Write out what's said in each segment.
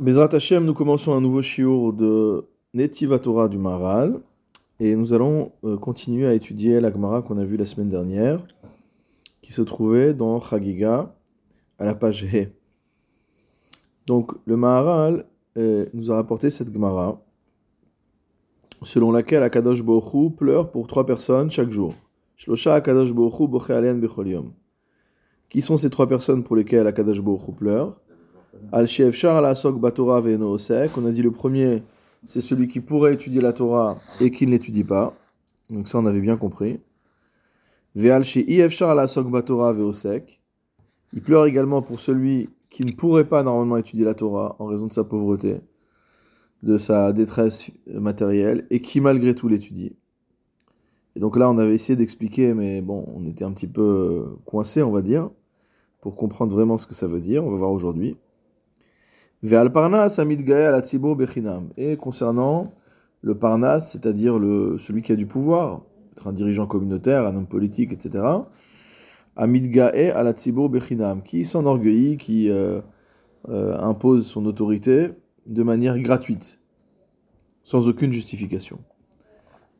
Bezrat Hashem, nous commençons un nouveau shiur de Netiva Torah du Maharal et nous allons euh, continuer à étudier la Gemara qu'on a vue la semaine dernière qui se trouvait dans Chagiga à la page He. Donc le Maharal euh, nous a rapporté cette Gemara selon laquelle Akadosh Bohu pleure pour trois personnes chaque jour. Shlosha Akadosh Bohu Boche Alen Bechol Yom. Qui sont ces trois personnes pour lesquelles Akadosh Bohu pleure? Al. On a dit le premier, c'est celui qui pourrait étudier la Torah et qui ne l'étudie pas. Donc ça, on avait bien compris. Il pleure également pour celui qui ne pourrait pas normalement étudier la Torah en raison de sa pauvreté, de sa détresse matérielle, et qui malgré tout l'étudie. Et donc là, on avait essayé d'expliquer, mais bon, on était un petit peu coincé, on va dire, pour comprendre vraiment ce que ça veut dire. On va voir aujourd'hui. Et concernant le Parnas, c'est-à-dire celui qui a du pouvoir, être un dirigeant communautaire, un homme politique, etc. Amid ala bechinam, qui s'enorgueillit, qui euh, euh, impose son autorité de manière gratuite, sans aucune justification.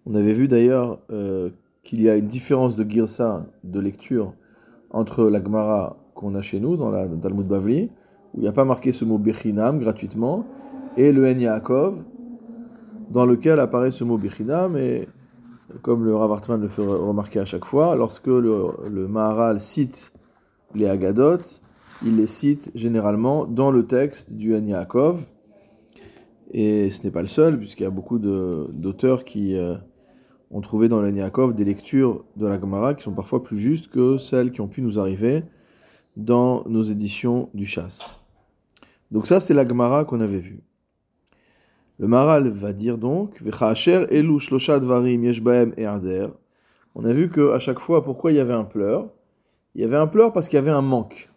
On avait vu d'ailleurs euh, qu'il y a une différence de girsa, de lecture, entre la Gemara qu'on a chez nous, dans la Talmud Bavli, où il n'y a pas marqué ce mot Bechinam gratuitement, et le En dans lequel apparaît ce mot Bechinam, et comme le Rav le fait remarquer à chaque fois, lorsque le, Maharal cite les Agadot, il les cite généralement dans le texte du En et ce n'est pas le seul, puisqu'il y a beaucoup d'auteurs qui euh, ont trouvé dans le Yaakov des lectures de la Gemara qui sont parfois plus justes que celles qui ont pu nous arriver dans nos éditions du Chasse. Donc ça, c'est la Gemara qu'on avait vue. Le Maral va dire donc, elu On a vu que à chaque fois, pourquoi il y avait un pleur? Il y avait un pleur parce qu'il y avait un manque.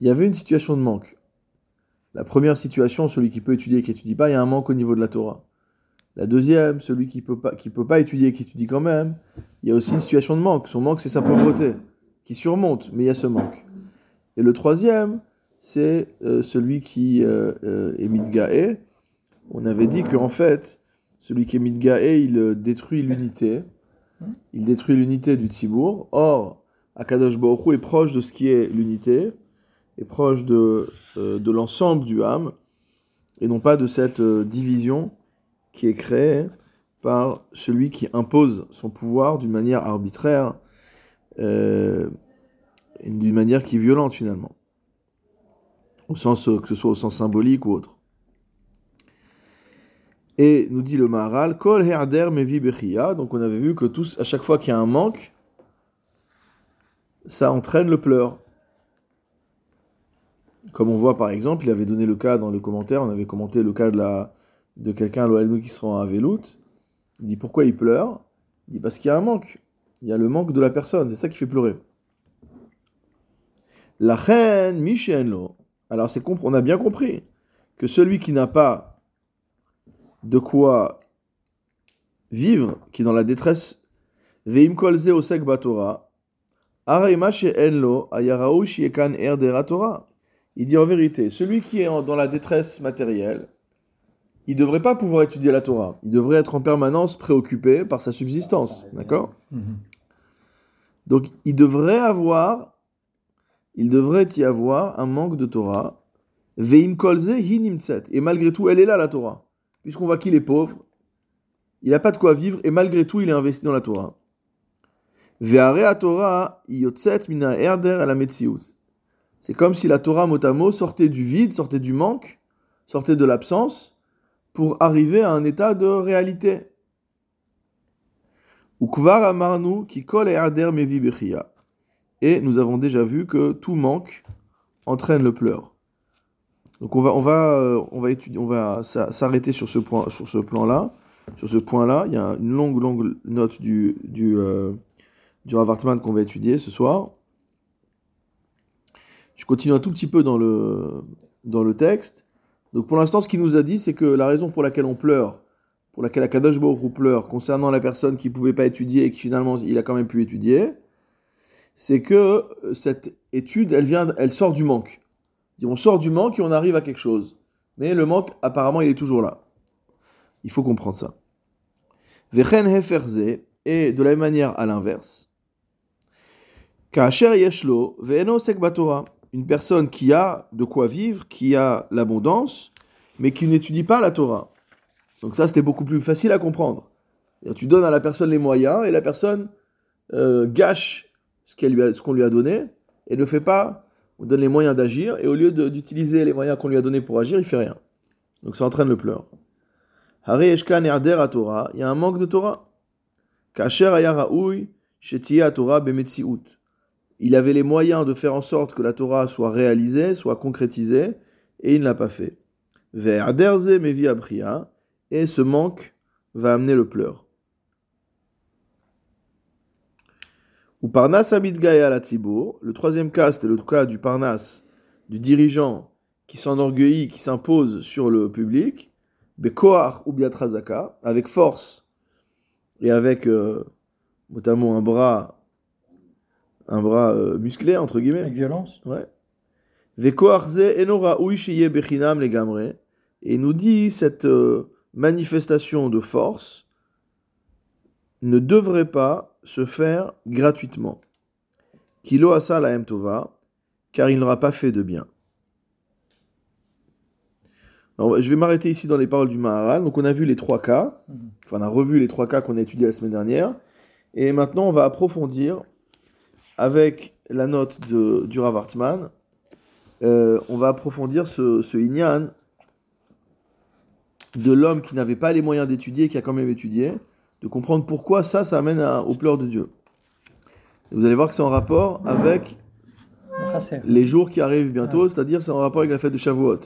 Il y avait une situation de manque. La première situation, celui qui peut étudier et qui n'étudie pas, il y a un manque au niveau de la Torah. La deuxième, celui qui peut pas, qui peut pas étudier et qui étudie quand même, il y a aussi une situation de manque. Son manque, c'est sa pauvreté, qui surmonte, mais il y a ce manque. Et le troisième, c'est euh, celui qui euh, euh, est Midgae. On avait dit qu'en fait, celui qui est Midgae, il détruit l'unité. Il détruit l'unité du Tzibour. Or, Akadosh Baruch est proche de ce qui est l'unité, est proche de, de l'ensemble du âme, et non pas de cette division qui est créée par celui qui impose son pouvoir d'une manière arbitraire d'une manière qui est violente finalement, au sens que ce soit au sens symbolique ou autre. Et nous dit le Maharal, Kol herder mevi. Donc on avait vu que tous, à chaque fois qu'il y a un manque, ça entraîne le pleur. Comme on voit par exemple, il avait donné le cas dans le commentaire, on avait commenté le cas de, la, de quelqu'un qui se rend à Velout. Il dit pourquoi il pleure? Il dit parce qu'il y a un manque. Il y a le manque de la personne, c'est ça qui fait pleurer. La reine Michello. Alors c'est on a bien compris que celui qui n'a pas de quoi vivre, qui est dans la détresse, veim kolze osek batora, enlo Torah. Il dit en vérité, celui qui est dans la détresse matérielle, il ne devrait pas pouvoir étudier la Torah. Il devrait être en permanence préoccupé par sa subsistance. D'accord? Mhm. Donc il devrait avoir il devrait y avoir un manque de Torah. Veim kolze Et malgré tout, elle est là, la Torah. Puisqu'on voit qu'il est pauvre, il n'a pas de quoi vivre, et malgré tout, il est investi dans la Torah. Torah yotzet mina erder C'est comme si la Torah motamo sortait du vide, sortait du manque, sortait de l'absence, pour arriver à un état de réalité. Ukvar amarnu ki kol erder mevi bechia. Et nous avons déjà vu que tout manque entraîne le pleur. Donc on va, on va, euh, on va étudier, on va s'arrêter sur ce point, sur ce plan-là, sur ce point-là. Il y a une longue, longue note du du euh, du Ravartman qu'on va étudier ce soir. Je continue un tout petit peu dans le dans le texte. Donc pour l'instant, ce qu'il nous a dit, c'est que la raison pour laquelle on pleure, pour laquelle Akadosh Baruch pleure concernant la personne qui pouvait pas étudier et qui finalement il a quand même pu étudier, c'est que euh, cette étude, elle vient, elle sort du manque. On sort du manque et on arrive à quelque chose. Mais le manque, apparemment, il est toujours là. Il faut comprendre ça. Vechen heferze, et de la même manière à l'inverse. Kacher yeshlo, ve'eno sekbatora. Une personne qui a de quoi vivre, qui a l'abondance, mais qui n'étudie pas la Torah. Donc ça, c'était beaucoup plus facile à comprendre. Tu donnes à la personne les moyens et la personne euh, gâche ce qu'on lui, a donné et ne fait pas, on donne les moyens d'agir et au lieu d'utiliser les moyens qu'on lui a donnés pour agir, il fait rien. Donc ça entraîne le pleur. Il y a un manque de Torah. Il avait les moyens de faire en sorte que la Torah soit réalisée, soit concrétisée, et il ne l'a pas fait. Mevi Abria, et ce manque va amener le pleur. Ou Parnas Amidgaïa la le troisième cas, c'était le cas du Parnas, du dirigeant qui s'enorgueillit, qui s'impose sur le public, Bekoar ou Biatrazaka, avec force et avec euh, notamment un bras, un bras euh, musclé, entre guillemets. Avec violence Ouais. Vekoarze enora uishiye bechinam legamre. Et nous dit cette euh, manifestation de force ne devrait pas se faire gratuitement. Kilo asa la tova, car il n'aura pas fait de bien. je vais m'arrêter ici dans les paroles du Maharal. Donc on a vu les trois cas, enfin on a revu les trois cas qu'on a étudiés la semaine dernière, et maintenant on va approfondir avec la note de, du euh, on va approfondir ce, ce de l'homme qui n'avait pas les moyens d'étudier, qui a quand même étudié, de comprendre pourquoi ça, ça amène aux pleurs de Dieu. vous allez voir que c'est en rapport avec les jours qui arrivent bientôt, c'est-à-dire c'est en rapport avec la fête de Shavuot.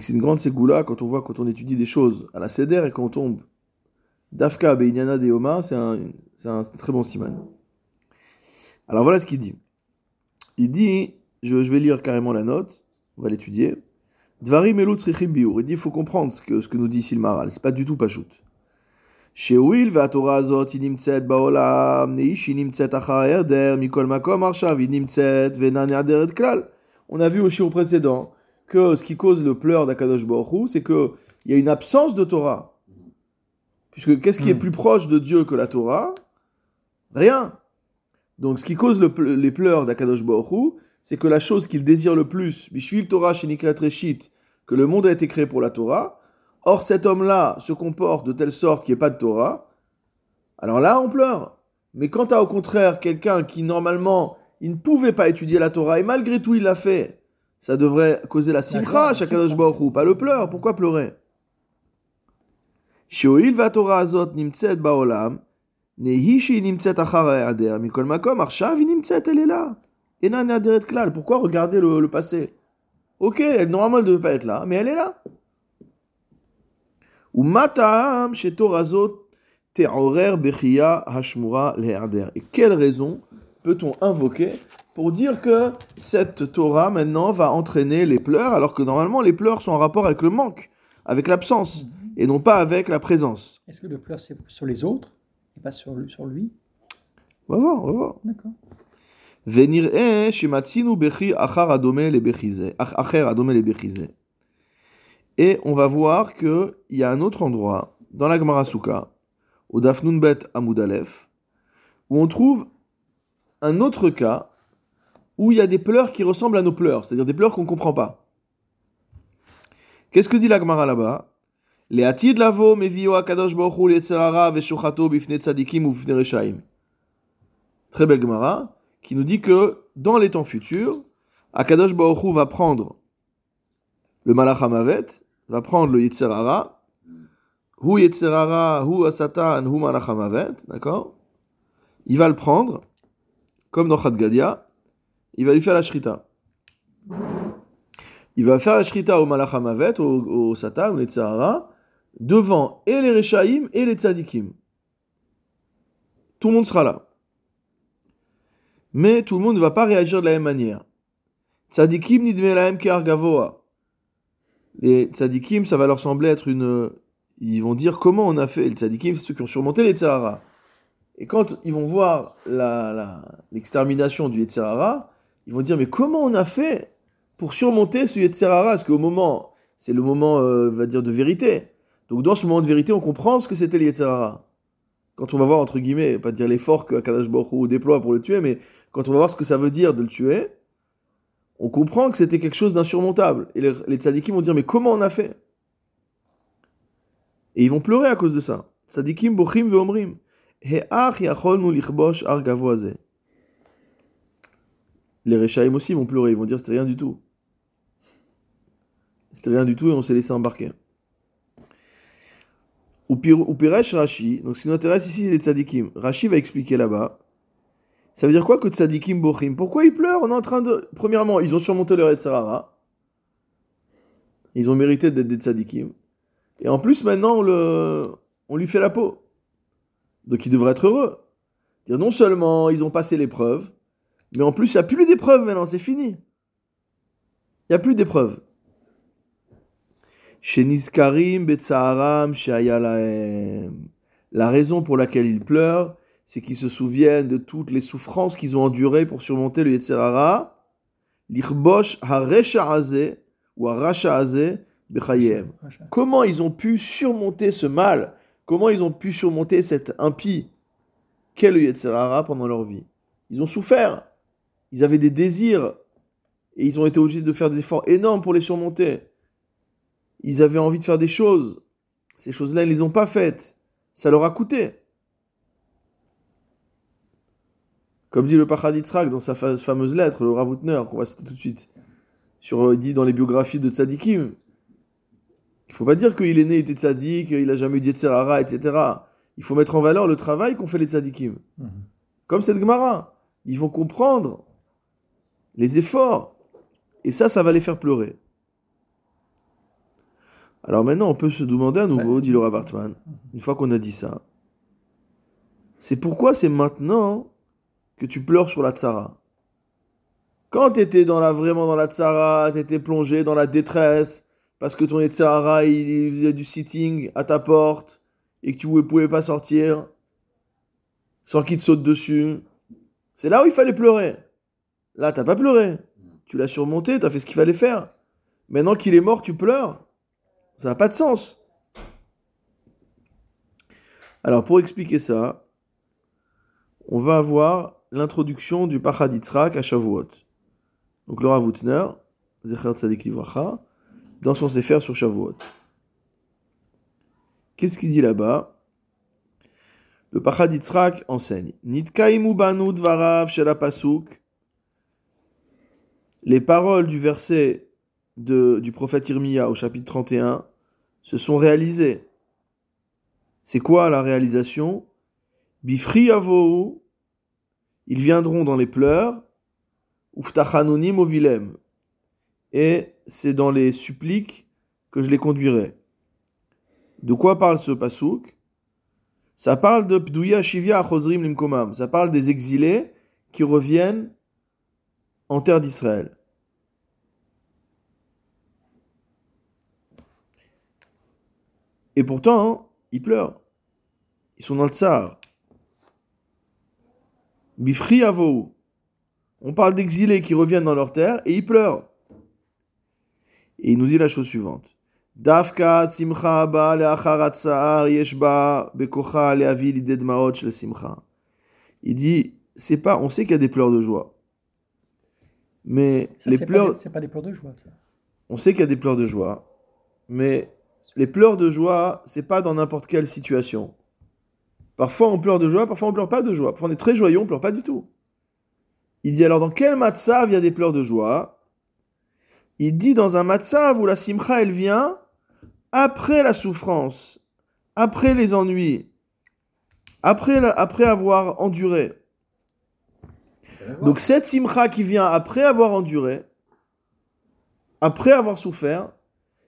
C'est une grande ségoula quand on voit, quand on étudie des choses à la Seder et quand on tombe d'Afka, Beinyana, Deoma, c'est un, un, très bon siman. Alors voilà ce qu'il dit. Il dit, je, je vais lire carrément la note, on va l'étudier. Dvarim Il dit il faut comprendre ce que, ce que nous dit ici le Maral, c'est pas du tout Pachout. שהואיל והתורה הזאת היא נמצאת בעולם, שהיא נמצאת אחר ההיעדר, מכל מקום עכשיו היא נמצאת ואינה נעדרת כלל. On a vu au shiur précédent que ce qui cause le pleur d'Akadosh Baruch c'est qu'il y a une absence de Torah. Puisque qu'est-ce qui est hmm. plus proche de Dieu que la Torah Rien. Donc ce qui cause le, les pleurs d'Akadosh Baruch c'est que la chose qu'il désire le plus, Bishvil Torah Shenikret Reshit, que le monde a été créé pour la Torah, or cet homme-là se comporte de telle sorte qu'il n'y ait pas de Torah, alors là on pleure. Mais quand tu as au contraire quelqu'un qui normalement, il ne pouvait pas étudier la Torah, et malgré tout il l'a fait, ça devrait causer la simcha à Shakadosh Baruch pas le pleur. Pourquoi pleurer? Shoil va Torah azot nimtzet baolam, elle est là. Pourquoi regarder le, passé? Ok, normalement elle ne devait pas être là, mais elle est là. Et quelle raison peut-on invoquer pour dire que cette Torah maintenant va entraîner les pleurs, alors que normalement les pleurs sont en rapport avec le manque, avec l'absence, et non pas avec la présence? Est-ce que le pleur c'est sur les autres? Et pas sur lui, sur lui On va voir, on va voir. D'accord. Et on va voir qu'il y a un autre endroit, dans la Gemara au Dafnunbet Amoudalef, où on trouve un autre cas où il y a des pleurs qui ressemblent à nos pleurs, c'est-à-dire des pleurs qu'on ne comprend pas. Qu'est-ce que dit la Gemara là-bas? Très belle Gemara qui nous dit que dans les temps futurs, Akadosh Baruch va prendre le Malachamavet, va prendre le Yitzhara, Hu Yitzhara, Hu Asatan, Hu Malachamavet, d'accord? Il va le prendre, comme dans Khadgadia, il va lui faire la Shrita. Il va faire la Shrita au Malachamavet, au, au Satan, au devant et les Rechaim et les Tzadikim. Tout le monde sera là. Mais tout le monde ne va pas réagir de la même manière. Tzadikim nidmelahem gavoa. Les tzadikim, ça va leur sembler être une. Ils vont dire comment on a fait. Les tzadikim, c'est ceux qui ont surmonté les tsahara. Et quand ils vont voir l'extermination la, du Yetzirara, Ils vont dire, mais comment on a fait pour surmonter ce Yetzerara Parce qu'au moment, c'est le moment, euh, va dire, de vérité. Donc dans ce moment de vérité, on comprend ce que c'était le Yetzerara. Quand on va voir, entre guillemets, pas dire l'effort que Kadash Baruch déploie pour le tuer, mais quand on va voir ce que ça veut dire de le tuer, on comprend que c'était quelque chose d'insurmontable. Et les, les tzadikim vont dire, mais comment on a fait? Et ils vont pleurer à cause de ça. Tzadikim bochim ve'omrim. Les Rechaim aussi vont pleurer, ils vont dire c'était rien du tout. C'était rien du tout et on s'est laissé embarquer. Ou Piresh Rashi, donc ce qui nous intéresse ici, c'est les tzadikim. Rashi va expliquer là-bas. Ça veut dire quoi que tzadikim bochim? Pourquoi ils pleurent? On est en train de. Premièrement, ils ont surmonté leur Etzarara. Ils ont mérité d'être des tzadikim. Et en plus, maintenant, on, le... on lui fait la peau. Donc ils devraient être heureux. Dire non seulement ils ont passé l'épreuve, mais en plus, il n'y a plus d'épreuves maintenant, c'est fini. Il n'y a plus d'épreuves. Chez Nizkarim, Betsaharam, La raison pour laquelle ils pleurent, c'est qu'ils se souviennent de toutes les souffrances qu'ils ont endurées pour surmonter le Yetzerara. L'Irbosh Haresha'aze ou Harasha'aze Bechayem. Comment ils ont pu surmonter ce mal? Comment ils ont pu surmonter cette impie qu'est le Yetzerara pendant leur vie? Ils ont souffert ils avaient des désirs et ils ont été obligés de faire des efforts énormes pour les surmonter. Ils avaient envie de faire des choses. Ces choses-là, ils ne les ont pas faites. Ça leur a coûté. Comme dit le Pachaditzrak dans sa fameuse lettre, le Ravoutner, qu'on va citer tout de suite, sur, euh, dit dans les biographies de Tzadikim, il faut pas dire qu'il est né, il était Tzadik, il a jamais eu d'Yetzerara, etc. Il faut mettre en valeur le travail qu'ont fait les Tzadikim. Mhm. Comme cette Gemara. Ils vont comprendre les efforts. Et ça, ça va les faire pleurer. Alors maintenant, on peut se demander à nouveau, dit Laura Wartman, une fois qu'on a dit ça, c'est pourquoi c'est maintenant que tu pleures sur la tsara? Quand tu étais dans la, vraiment dans la tsara, tu étais plongé dans la détresse, parce que ton tsara, il faisait du sitting à ta porte, et que tu ne pouvais pas sortir, sans qu'il te saute dessus, c'est là où il fallait pleurer. Là, t'as pas pleuré. Tu l'as surmonté, tu as fait ce qu'il fallait faire. Maintenant qu'il est mort, tu pleures. Ça n'a pas de sens. Alors, pour expliquer ça, on va avoir l'introduction du Pachaditzrak à Shavuot. Donc, Laura Wutner, Zecher Tzadik Livracha, dans son Sefer sur Shavuot. Qu'est-ce qu'il dit là-bas? Le Pachaditzrak enseigne Nitkaimu banu dvarav shel les paroles du verset du prophète Irmia au chapitre 31 se sont réalisées. C'est quoi la réalisation? Bifri avou, ils viendront dans les pleurs, uftachanonim ovilem, et c'est dans les suppliques que je les conduirai. De quoi parle ce pasouk Ça parle de Pdouya Shivya Achozrim Limkomam, ça parle des exilés qui reviennent en terre d'Israël. Et pourtant, ils pleurent. Ils sont dans le tsar. Bifri avo. On parle d'exilés qui reviennent dans leur terre et ils pleurent. Et il nous dit la chose suivante. Dafka simcha ba yeshba bekocha le simcha. Il dit, c'est pas, on sait qu'il y a des pleurs de joie. Mais les pleurs. C'est pas des pleurs de joie, ça. On sait qu'il y a des pleurs de joie, mais les pleurs de joie, c'est pas dans n'importe quelle situation. Parfois on pleure de joie, parfois on pleure pas de joie. Parfois on est très joyeux, on pleure pas du tout. Il dit alors dans quel matzav il y a des pleurs de joie? Il dit dans un matzav où la simcha elle vient après la souffrance, après les ennuis, après, après avoir enduré. Donc cette simcha qui vient après avoir enduré, après avoir souffert,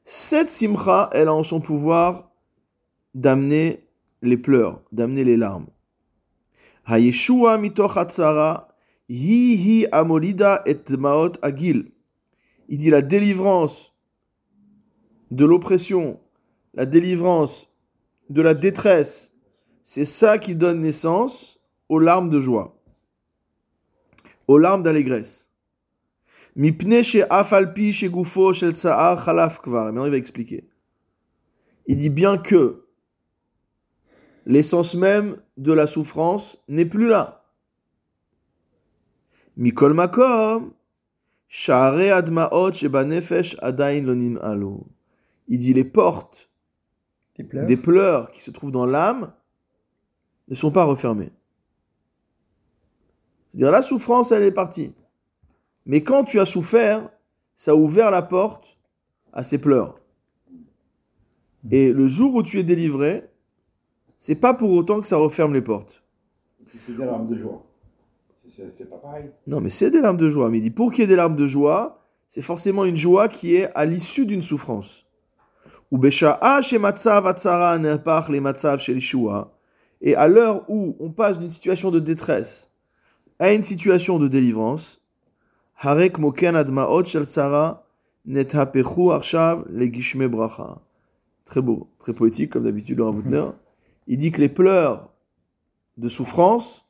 cette simcha, elle a en son pouvoir d'amener les pleurs, d'amener les larmes. Hayeshua mitoch hi hi amolida et maot agil. Il dit la délivrance de l'oppression, la délivrance de la détresse, c'est ça qui donne naissance aux larmes de joie aux larmes d'allégresse. Mipne she afalpi she gufo shel tsa'ar khalaf kvar. Maintenant, il va expliquer. Il dit bien que l'essence même de la souffrance n'est plus là. Mikol makom, sha'are admaot sheba nefesh adain lonin alo. Il dit les portes Des pleurs. des pleurs qui se trouvent dans l'âme ne sont pas refermées. C'est-à-dire la souffrance, elle est partie. Mais quand tu as souffert, ça a ouvert la porte à ces pleurs. Et le jour où tu es délivré, c'est pas pour autant que ça referme les portes. C'est des larmes de joie. C'est- pas pareil. Non, mais c'est des larmes de joie. Mais il dit pour qu'il y ait des larmes de joie, c'est forcément une joie qui est à l'issue d'une souffrance. Ou. Et à l'heure où on passe d'une situation de détresse à une situation de délivrance, harek moken admaot shel tsara nethapechu arshav le gishme bracha. Très beau, très poétique comme d'habitude le Ravutner. Il dit que les pleurs de souffrance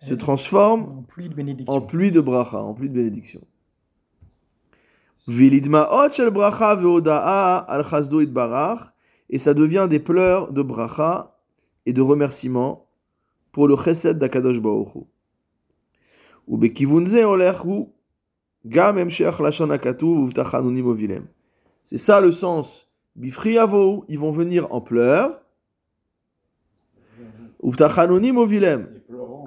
se transforment En pluie de bénédiction. en pluie de bracha, en pluie de bénédiction. Vilidmaot shel bracha veoda'a al chasdo itbarach, et ça devient des pleurs de bracha et de remerciement pour le chesed d'Akadosh Baruch Hu. C'est ça le sens. Bifri yavo, ils vont venir en pleurs. Uvtachanonim ovilem.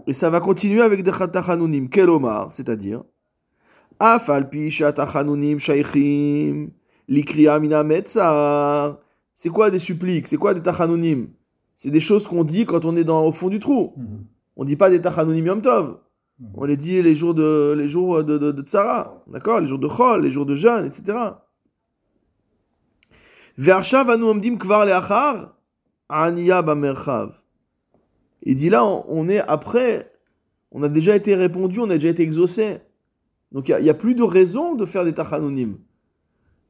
Et ça va continuer avec des tachanunim, kelomar, c'est-à-dire? Afal pi tachanunim shaykhim likriya mina metzar. C'est quoi des suppliques? C'est quoi des tachanunim C'est des choses qu'on dit quand on est dans, au fond du trou. Mhm. On dit pas des tachanunim yom tov. Mhm. On les dit les jours de les jours de, de, tsara, d'accord? Les jours de chol, les jours de jeûne, etc. Il dit là, on, est après, on a déjà été répondu, on a déjà été exaucé. Donc il n'y a, plus de raison de faire des tachanonim.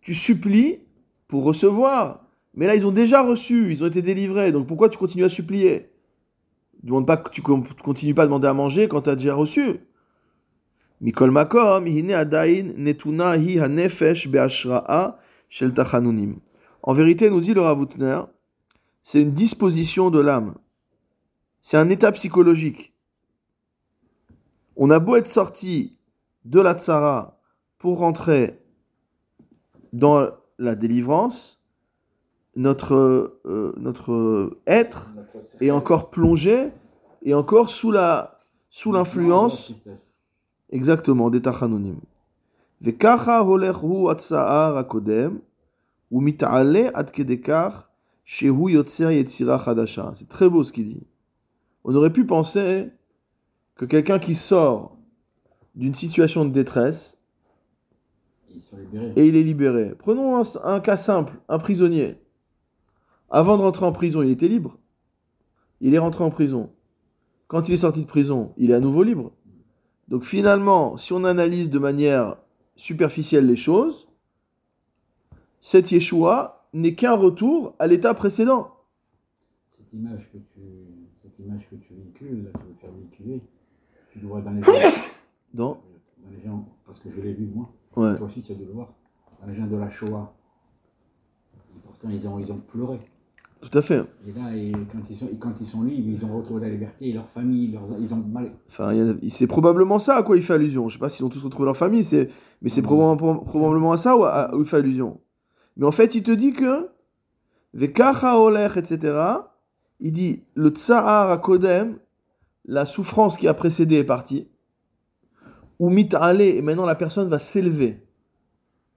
Tu supplies pour recevoir. Mais là, ils ont déjà reçu, ils ont été délivrés. Donc pourquoi tu continues à supplier? Demande pas que tu con- continues pas à demander à manger quand tu as déjà reçu. Netuna hi shel tachanunim. En vérité, nous dit le Ravutner, c'est une disposition de l'âme. C'est un état psychologique. On a beau être sorti de la tsara pour rentrer dans la délivrance, notre, euh, notre être Notre cercle. est encore plongé et encore sous la sous l'influence Tristesse. exactement des tachanonim. וככה הולך הוא הצער הקודם, ומתעלה עד כדי כך שהוא יוצר יצירה חדשה. C'est très beau ce qu'il dit. On aurait pu penser que quelqu'un qui sort d'une situation de détresse Ils sont libérés. et il est libéré. Prenons un, un cas simple, un prisonnier. Avant de rentrer en prison, il était libre. Il est rentré en prison. Quand il est sorti de prison, il est à nouveau libre. Donc finalement, si on analyse de manière superficielle les choses, cet Yeshua n'est qu'un retour à l'état précédent. Cette image que tu, cette image que tu véhicules, tu veux faire véhiculer, tu le vois dans les gens, Dans... dans les gens, parce que je l'ai vu moi. Ouais. Toi aussi, tu as dû le voir. Dans les gens de la Shoah. Et pourtant, ils ont, ils ont pleuré. Tout à fait. Et là, et quand, ils sont, et quand ils sont libres, ils ont retrouvé la liberté, leur famille, leurs, ils ont mal. Enfin, c'est probablement ça à quoi il fait allusion. Je sais pas s'ils ont tous retrouvé leur famille, c'est, mais c'est probablement, probablement à ça où, à- où il fait allusion. Mais en fait, il te dit que Vekacha olech, etc. Il dit le tsahar à Kodem, la souffrance qui a précédé est partie. Ou mit'ale, et maintenant la personne va s'élever.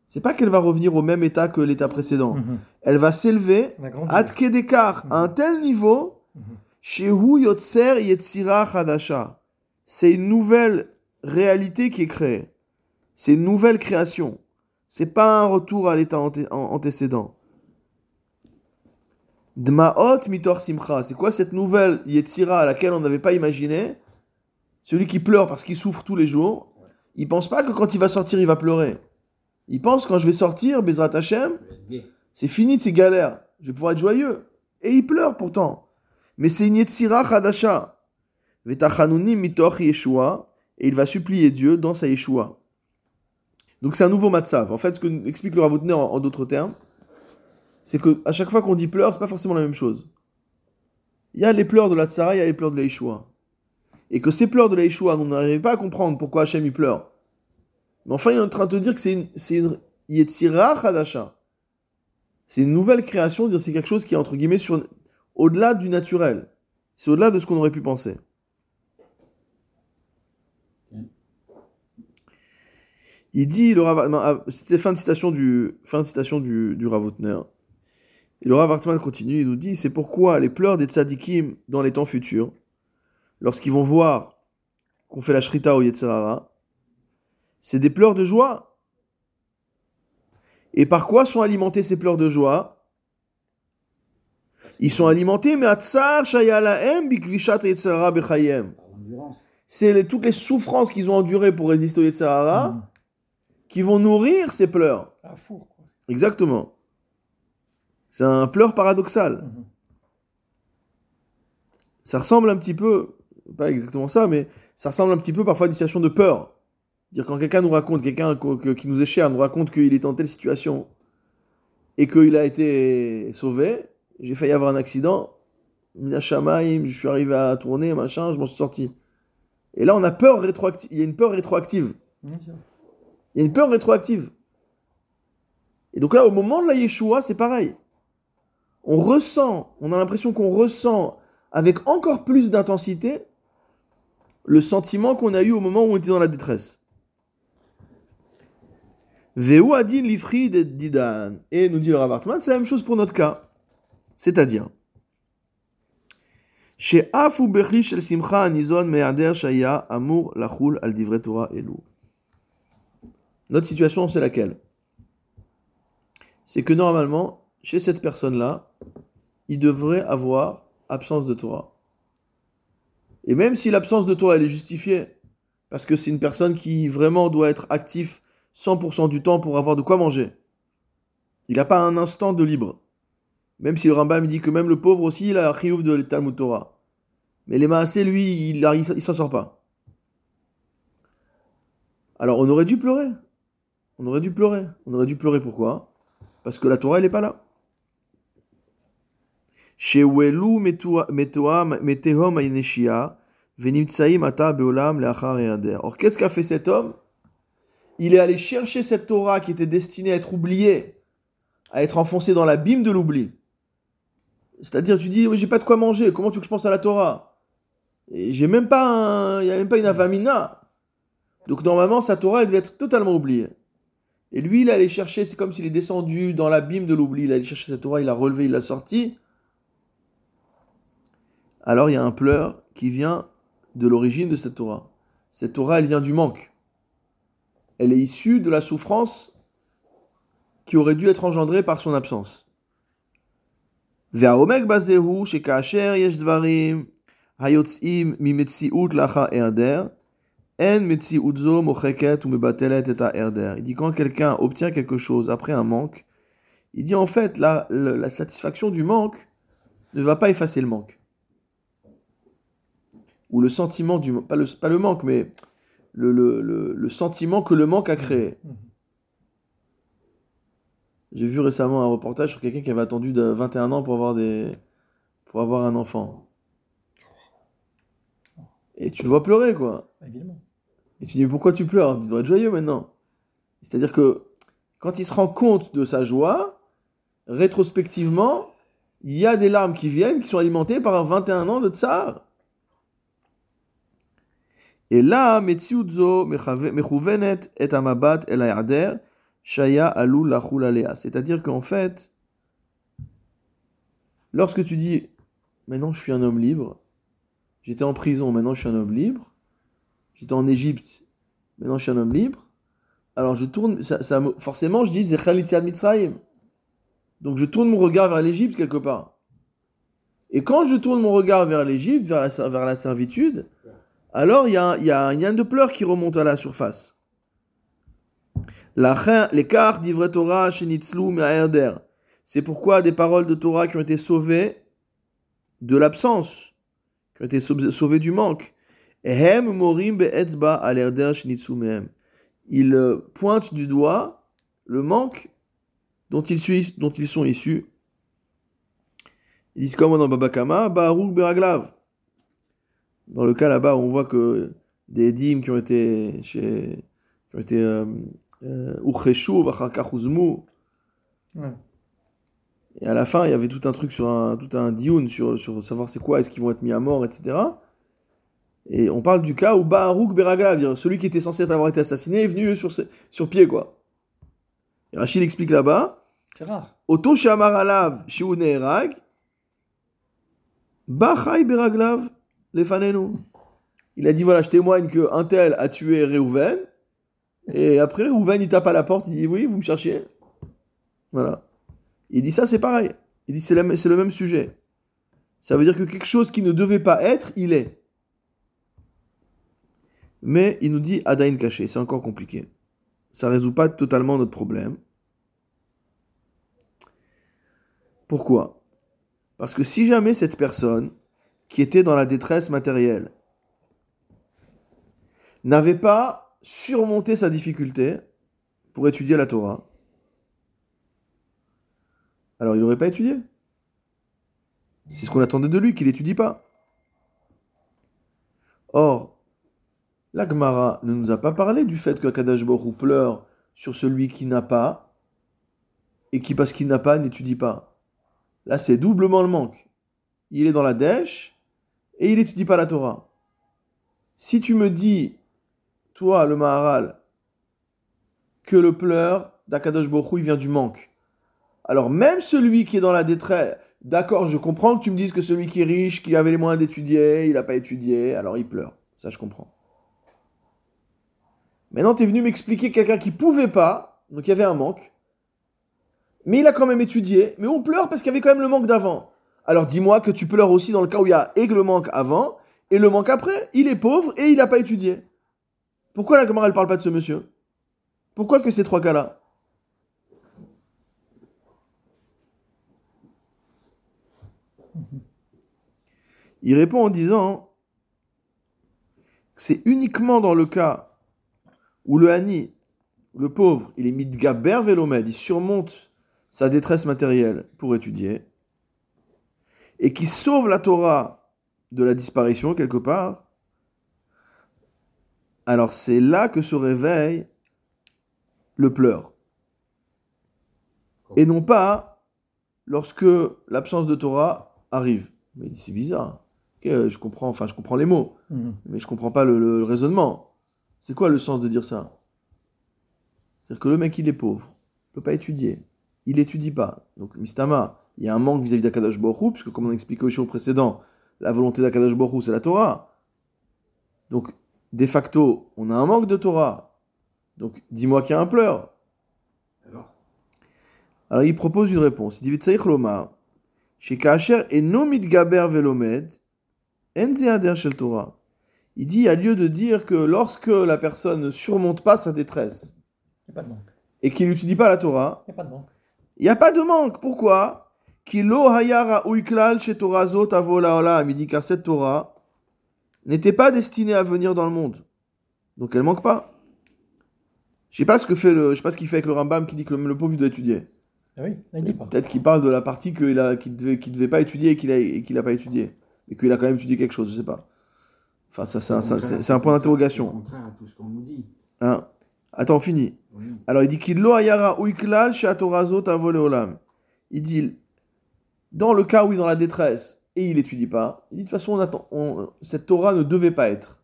C'est pas qu'elle va revenir au même état que l'état précédent. Mhm. Elle va s'élever. Ad kedekar, à un tel niveau, Shehu Yotzer Yetzira Hadasha. C'est une nouvelle réalité qui est créée. C'est une nouvelle création. C'est pas un retour à l'état anté- an- antécédent. Dmaot mitor simcha. C'est quoi cette nouvelle Yetzira à laquelle on n'avait pas imaginé? Celui qui pleure parce qu'il souffre tous les jours, il pense pas que quand il va sortir, il va pleurer. Il pense quand je vais sortir, Bezrat Hashem, c'est fini de ces galères. Je vais pouvoir être joyeux. Et il pleure pourtant. Mais c'est une Yetzira Chadasha. Vetachanunim mitoch Yeshua. Et il va supplier Dieu dans sa Yeshua. Donc c'est un nouveau matzav. En fait, ce que explique le Ravotner en, d'autres termes, c'est que à chaque fois qu'on dit pleurs, c'est pas forcément la même chose. Il y a les pleurs de la Tzara, il y a les pleurs de la Yeshua. Et que ces pleurs de la Yeshua, on n'arrive pas à comprendre pourquoi Hachem il pleure. Mais enfin, il est en train de te dire que c'est une, c'est une Yetzira Chadasha. C'est une nouvelle création, c'est-à-dire c'est quelque chose qui est entre guillemets sur, au-delà du naturel. C'est au-delà de ce qu'on aurait pu penser. Il dit, le Rav- ah, c'était fin de citation du, fin de citation du, du Ravotner. Et le Rav Hartman continue, il nous dit, c'est pourquoi les pleurs des tzadikim dans les temps futurs, lorsqu'ils vont voir qu'on fait la shrita au Yetzirara, c'est des pleurs de joie. Et par quoi sont alimentés ces pleurs de joie? Ils sont alimentés, mais. C'est les- toutes les souffrances qu'ils ont endurées pour résister au Yetzirara Mhm. qui vont nourrir ces pleurs. Quoi. Exactement. C'est un pleur paradoxal. Mhm. Ça ressemble un petit peu, pas exactement ça, mais ça ressemble un petit peu parfois à des situations de peur. Dire quand quelqu'un nous raconte, quelqu'un qui nous est cher nous raconte qu'il est en telle situation et qu'il a été sauvé, j'ai failli avoir un accident, je suis arrivé à tourner, machin, je m'en suis sorti. Et là, on a peur rétroactive. Il y a une peur rétroactive. Il y a une peur rétroactive. Et donc là, au moment de la Yeshua, c'est pareil. On ressent, on a l'impression qu'on ressent avec encore plus d'intensité le sentiment qu'on a eu au moment où on était dans la détresse. Lifri didan. Et nous dit le Rav Hartman, c'est la même chose pour notre cas. C'est-à-dire, chez Afu Bechi shel Simcha Shaya Amour Lachul. Notre situation, c'est laquelle? C'est que normalement, chez cette personne-là, il devrait avoir absence de Torah. Et même si l'absence de Torah, elle est justifiée, parce que c'est une personne qui vraiment doit être actif 100% du temps pour avoir de quoi manger. Il n'a pas un instant de libre. Même si le Rambam dit que même le pauvre aussi, il a un de Talmud Torah. Mais les Maasé, lui, il, il s'en sort pas. Alors on aurait dû pleurer. On aurait dû pleurer. On aurait dû pleurer pourquoi? Parce que la Torah, elle n'est pas là. Or, qu'est-ce qu'a fait cet homme? Il est allé chercher cette Torah qui était destinée à être oubliée, à être enfoncée dans l'abîme de l'oubli. C'est-à-dire, tu dis, oui, j'ai pas de quoi manger, comment tu veux que je pense à la Torah? Et j'ai même pas. Il n'y a même pas une avamina. Donc, normalement, sa Torah, elle devait être totalement oubliée. Et lui, il est allé chercher, c'est comme s'il est descendu dans l'abîme de l'oubli, il est allé chercher sa Torah, il l'a relevé, il l'a sorti. Alors, il y a un pleur qui vient de l'origine de cette Torah. Cette Torah, elle vient du manque elle est issue de la souffrance qui aurait dû être engendrée par son absence. Il dit quand quelqu'un obtient quelque chose après un manque, il dit en fait la, la, satisfaction du manque ne va pas effacer le manque. Ou le sentiment du pas pas le manque, mais le, le, le, le sentiment que le manque a créé. Mhm. J'ai vu récemment un reportage sur quelqu'un qui avait attendu de 21 ans pour avoir, des... pour avoir un enfant. Et tu le vois pleurer, quoi. Évidemment. Et tu dis, mais pourquoi tu pleures? Tu devrais être joyeux maintenant. C'est-à-dire que quand il se rend compte de sa joie, rétrospectivement, il y a des larmes qui viennent, qui sont alimentées par 21 ans de tsar. Et là, Metziudzo mechouvenet et amabat el ha'yader, shaya alul lachul alea. C'est-à-dire qu'en fait, lorsque tu dis, maintenant je suis un homme libre, j'étais en prison, maintenant je suis un homme libre, j'étais en Égypte, maintenant je suis un homme libre, alors je tourne, ça, ça me- forcément je dis, Mitzrayim. Donc je tourne mon regard vers l'Égypte quelque part. Et quand je tourne mon regard vers l'Égypte, vers la, vers la servitude, alors il y a, un- lien de pleurs qui remonte à la surface. L'écart d'ivre Torah chez Nitzlou Me'aherder. C'est pourquoi des paroles de Torah qui ont été sauvées de l'absence, qui ont été sau- sauvées du manque. Ehem morim be'etzba al mehem. ils pointent du doigt le manque dont ils, suis- dont ils sont issus. Ils disent comme dans Babakama, Baruch Beraglav. Dans le cas là-bas, on voit que des dîmes qui ont été chez, qui ont été euh, euh. Ouais. Et à la fin, il y avait tout un truc sur un, tout un dioun sur, sur savoir c'est quoi, est-ce qu'ils vont être mis à mort, etc. Et on parle du cas où Baruch Beraglav, celui qui était censé avoir été assassiné, est venu sur, sur pied, quoi. Et Rachid explique là-bas, C'est rare. Oto Shamar Alav, Shiu Lefanenu. Il a dit voilà, je témoigne que un tel a tué Réhouven. Et après, Réhouven, il tape à la porte, il dit oui, vous me cherchiez. Voilà. Il dit ça, c'est pareil. Il dit c'est le même sujet. Ça veut dire que quelque chose qui ne devait pas être, il est. Mais il nous dit Adain caché, c'est encore compliqué. Ça résout pas totalement notre problème. Pourquoi? Parce que si jamais cette personne qui était dans la détresse matérielle n'avait pas surmonté sa difficulté pour étudier la Torah, alors il n'aurait pas étudié. C'est ce qu'on attendait de lui, qu'il n'étudie pas. Or, la Gemara ne nous a pas parlé du fait que Kadash Baruch pleure sur celui qui n'a pas, et qui, parce qu'il n'a pas, n'étudie pas. Là, c'est doublement le manque. Il est dans la dèche, et il n'étudie pas la Torah. Si tu me dis, toi, le Maharal, que le pleur d'Akadosh Hu, il vient du manque, alors même celui qui est dans la détresse, d'accord, je comprends que tu me dises que celui qui est riche, qui avait les moyens d'étudier, il n'a pas étudié, alors il pleure. Ça, je comprends. Maintenant, tu es venu m'expliquer quelqu'un qui pouvait pas, donc il y avait un manque, mais il a quand même étudié, mais on pleure parce qu'il y avait quand même le manque d'avant. Alors dis-moi que tu pleures aussi dans le cas où il y a et le manque avant, et le manque après. Il est pauvre et il n'a pas étudié. Pourquoi la Gemara, elle parle pas de ce monsieur? Pourquoi que ces trois cas-là? Il répond en disant que c'est uniquement dans le cas où le Hani, le pauvre, il est mitgaber velomède, il surmonte sa détresse matérielle pour étudier, et qui sauve la Torah de la disparition quelque part, alors c'est là que se réveille le pleur. Et non pas lorsque l'absence de Torah arrive. Mais c'est bizarre. Je comprends, enfin je comprends les mots, Mhm. mais je comprends pas le, le- le raisonnement. C'est quoi le sens de dire ça? C'est-à-dire que le mec il est pauvre, il peut pas étudier, il étudie pas. Donc Mistama, il y a un manque vis-à-vis d'Akadash Borou, puisque comme on expliquait au show précédent, la volonté d'Akadash Borou c'est la Torah. Donc de facto, on a un manque de Torah. Donc dis-moi qu'il y a un pleur. Alors, Alors il propose une réponse. Il dit. Il dit, il y a lieu de dire que lorsque la personne ne surmonte pas sa détresse Il n'y a pas de manque. et qu'il n'étudie pas la Torah, Il n'y a pas de manque. il n'y a pas de manque. Pourquoi? Kilo hayara uiklal chez avola. Il dit car cette Torah n'était pas destinée à venir dans le monde. Donc elle manque pas. Je sais pas ce que fait le, je sais pas ce qu'il fait avec le Rambam qui dit que le, le pauvre il doit étudier. Ah oui, là, il dit pas. Peut-être qu'il parle de la partie qu'il a, qu'il devait, qu'il devait pas étudier et qu'il a, et qu'il a pas étudié. Et qu'il a quand même étudié quelque chose, je sais pas. Enfin, ça, c'est un, point d'interrogation. contraire à tout ce qu'on nous dit. Hein? Attends, on finit. Oui. Alors il dit qu'il lo ayara uiklal. Il dit dans le cas où il est dans la détresse et il étudie pas, il dit de toute façon on attend, cette Torah ne devait pas être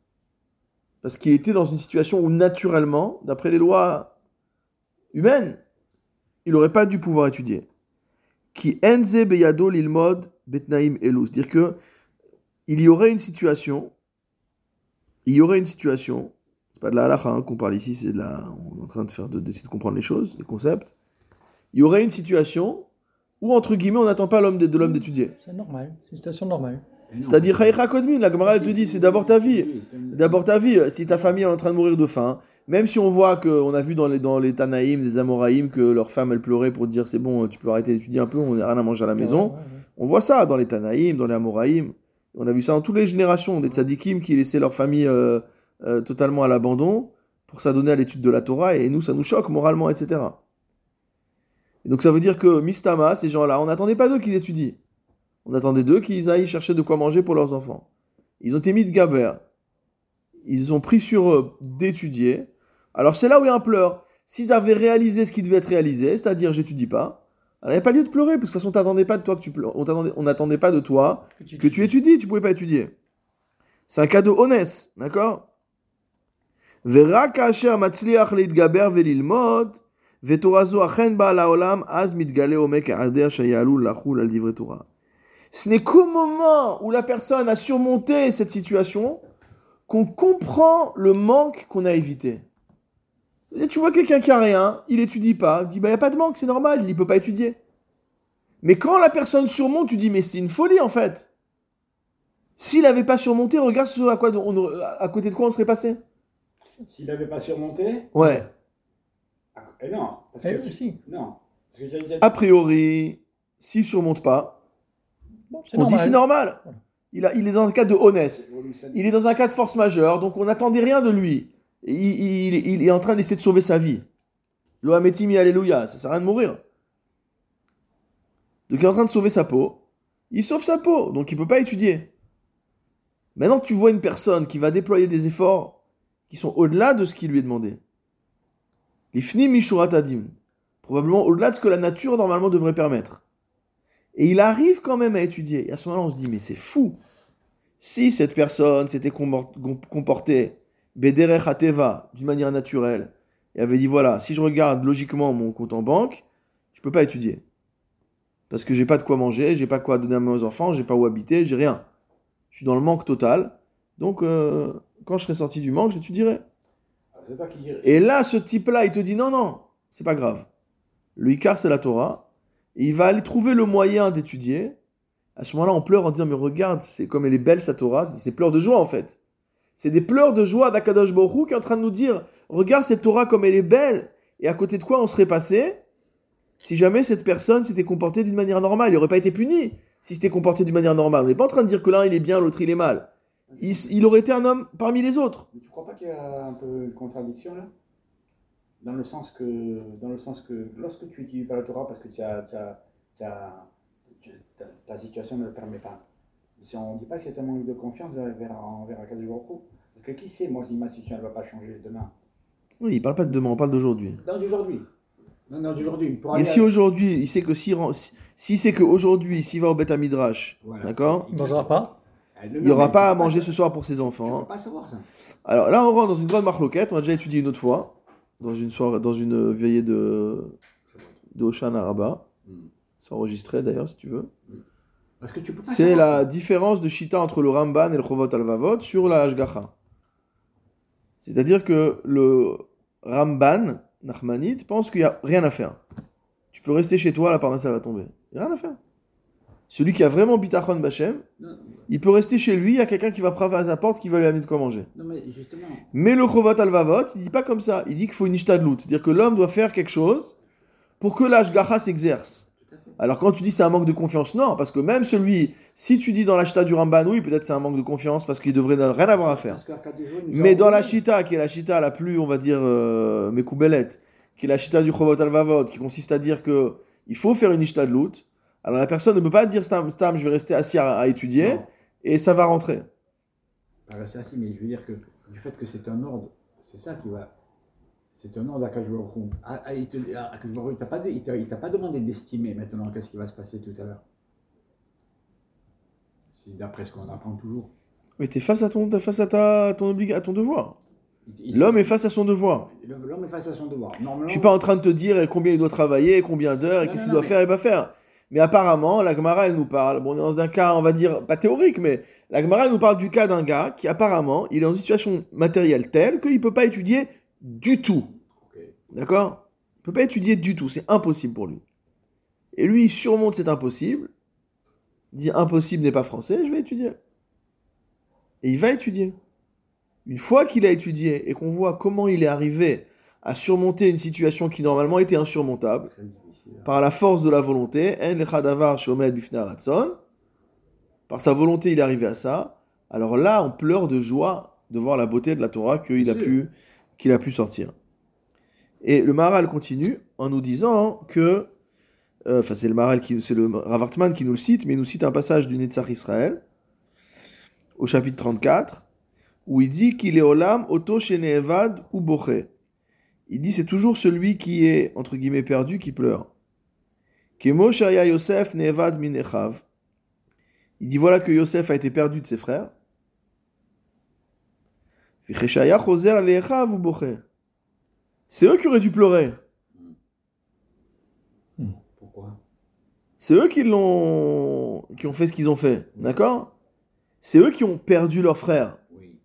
parce qu'il était dans une situation où naturellement, d'après les lois humaines, il n'aurait pas dû pouvoir étudier. Qui enze beyado lilmod betnaim elus, dire que il y aurait une situation, il y aurait une situation c'est pas de la halakha hein, qu'on parle ici, c'est de la. On est en train de faire de- d'essayer de comprendre les choses, les concepts. Il y aurait une situation où, entre guillemets, on n'attend pas l'homme de, de l'homme d'étudier. C'est normal. C'est une situation normale. C'est-à-dire, la Gemara, elle te dit, c'est d'abord ta vie. D'abord ta vie. Si ta famille est en train de mourir de faim, même si on voit qu'on a vu dans les, dans les Tanaïm, des Amoraïm, que leur femme, elle pleurait pour dire c'est bon, tu peux arrêter d'étudier un peu, on n'a rien à manger à la maison. Ouais, ouais, ouais. On voit ça dans les Tanaïm, dans les Amoraïm. On a vu ça dans toutes les générations, des tzadikim qui laissaient leur famille euh, euh, totalement à l'abandon pour s'adonner à l'étude de la Torah, et nous, ça nous choque moralement, etc. Et donc ça veut dire que Mistama, ces gens-là, on n'attendait pas d'eux qu'ils étudient. On attendait d'eux qu'ils aillent chercher de quoi manger pour leurs enfants. Ils ont émis de Gaber. Ils ont pris sur eux d'étudier. Alors c'est là où il y a un pleur. S'ils avaient réalisé ce qui devait être réalisé, c'est-à-dire j'étudie pas, il n'y avait pas lieu de pleurer, parce que de toute façon, pas de toi. On n'attendait pas de toi que tu, que tu étudies, tu pouvais pas étudier. C'est un cadeau honnête, d'accord? Kacher matzliach ce n'est qu'au moment où la personne a surmonté cette situation qu'on comprend le manque qu'on a évité. Et tu vois quelqu'un qui a rien, il étudie pas, il dit bah y a pas de manque, c'est normal, il peut pas étudier. Mais quand la personne surmonte, tu dis mais c'est une folie en fait. S'il n'avait pas surmonté, regarde ce à quoi à côté de quoi on serait passé. S'il n'avait pas surmonté? Ouais non, parce que tu- si. non, parce que j'avais déjà dit- A priori, s'il surmonte pas, Bon, on dit c'est normal. Il, a, il est dans un cas de honnête. Évolution- Il est dans un cas de force majeure, donc on n'attendait rien de lui. Il, il- il- il est en train d'essayer de sauver sa vie. Lohametimi, alléluia, ça sert à rien de mourir. Donc il est en train de sauver sa peau. Il sauve sa peau, donc il peut pas étudier. Maintenant que tu vois une personne qui va déployer des efforts qui sont au-delà de ce qui lui est demandé. L'ifni mishuratadim. Probablement au-delà de ce que la nature normalement devrait permettre. Et il arrive quand même à étudier. Et à ce moment-là, on se dit, mais c'est fou. Si cette personne s'était comportée Bederech d'une manière naturelle, et avait dit voilà, si je regarde logiquement mon compte en banque, je peux pas étudier. Parce que j'ai pas de quoi manger, j'ai pas quoi donner à mes enfants, j'ai pas où habiter, j'ai rien. Je suis dans le manque total. Donc, euh, quand je serai sorti du manque, j'étudierai. Ah, C'est toi qui dirais. Et là, ce type-là, il te dit non, non, c'est pas grave. Le Icar, c'est la Torah. Il va aller trouver le moyen d'étudier. À ce moment-là, on pleure en disant mais regarde, c'est comme elle est belle sa Torah. C'est des pleurs de joie en fait. C'est des pleurs de joie d'Akadosh Hu qui est en train de nous dire regarde cette Torah comme elle est belle. Et à côté de quoi on serait passé si jamais cette personne s'était comportée d'une manière normale. Il n'aurait pas été puni si s'était comporté d'une manière normale. On n'est pas en train de dire que l'un il est bien, l'autre il est mal. Il, il aurait été un homme parmi les autres. Mais tu crois pas qu'il y a un peu une contradiction là? Dans le sens que, dans le sens que lorsque tu n'utilises pas la Torah parce que tu as, tu as- tu as- tu- ta, ta situation ne le permet pas, si on ne dit pas que c'est un manque de confiance vers, vers, envers Akadosh Baruch Hu, parce que qui sait, moi, si ma situation ne va pas changer demain Oui, il parle pas de demain, on parle d'aujourd'hui. Non, d'aujourd'hui. Non, non, d'aujourd'hui. Et aller si à- aujourd'hui, il sait que si, si, si c'est qu'aujourd'hui, s'il va au Beth Midrash, Voilà. d'accord? Il ne mangera pas? Il n'y aura pas à manger ce soir pour ses enfants. Hein. peux pas savoir ça. Alors là, on rentre dans une grande marloquette, on a déjà étudié une autre fois, dans une, soirée, dans une veillée de, de Oshan Araba. Hmm. C'est enregistré d'ailleurs, si tu veux. Parce que tu peux pas C'est la différence de Shita entre le Ramban et le Chovot Alvavot sur la Hashgacha. C'est-à-dire que le Ramban, Nachmanite, pense qu'il n'y a rien à faire. Tu peux rester chez toi, la parnasse elle va tomber. Il n'y a rien à faire. Celui qui a vraiment bitachon Bachem, Non, il peut rester chez lui, il y a quelqu'un qui va frapper à sa porte qui va lui amener de quoi manger. non, mais justement. Mais le Chovot Alvavot, il dit pas comme ça. Il dit qu'il faut une ishtadlout. C'est-à-dire que l'homme doit faire quelque chose pour que l'ashgacha s'exerce. Alors quand tu dis c'est un manque de confiance, non, parce que même celui, si tu dis dans la chita du Ramban, oui, peut-être c'est un manque de confiance parce qu'il devrait rien avoir à faire. Mais dans la envoyé- chita, qui est la chita la plus, on va dire, euh, qui est la chita du Chovot Alvavot, qui consiste à dire que il faut faire une ishtadlout, alors la personne ne peut pas dire stam, stam, je vais rester assis à, à étudier, Non. et ça va rentrer. Pas rester assis, mais je veux dire que du fait que c'est un ordre, c'est ça qui va. C'est un ordre à ah, il il t'a pas, de- il t'a il t'a pas demandé d'estimer maintenant qu'est-ce qui va se passer tout à l'heure. C'est d'après ce qu'on apprend toujours. Mais tu es face à ton, face à, ta, à ton, à ton devoir. Il- il- L'homme est face à son devoir. L'homme est face à son devoir. Je suis pas en train de te dire combien il doit travailler, combien d'heures, et Non, qu'est-ce non, qu'il doit mais- faire et pas faire. Mais apparemment, la Gemara, elle nous parle. Bon, on est dans un cas, on va dire, pas théorique, mais la Gemara, elle nous parle du cas d'un gars qui, apparemment, il est dans une situation matérielle telle qu'il peut pas étudier du tout. D'accord? Il peut pas étudier du tout. C'est impossible pour lui. Et lui, il surmonte cet impossible. Dit impossible n'est pas français, je vais étudier. Et il va étudier. Une fois qu'il a étudié et qu'on voit comment il est arrivé à surmonter une situation qui normalement était insurmontable. Par la force de la volonté, par sa volonté il est arrivé à ça, alors là on pleure de joie de voir la beauté de la Torah qu'il a pu qu'il a pu sortir. Et le Maharal continue en nous disant que, euh, enfin c'est le Maharal qui, c'est le Ravartman qui nous le cite, mais il nous cite un passage du Netzach Israël au chapitre 34 où il dit qu'il est olam oto shenevad ou boché. Il dit c'est toujours celui qui est entre guillemets perdu qui pleure. Yosef nevad. Il dit voilà que Yosef a été perdu de ses frères. C'est eux qui auraient dû pleurer. Pourquoi? C'est eux qui l'ont, qui ont fait ce qu'ils ont fait, d'accord? C'est eux qui ont perdu leur frère. Oui.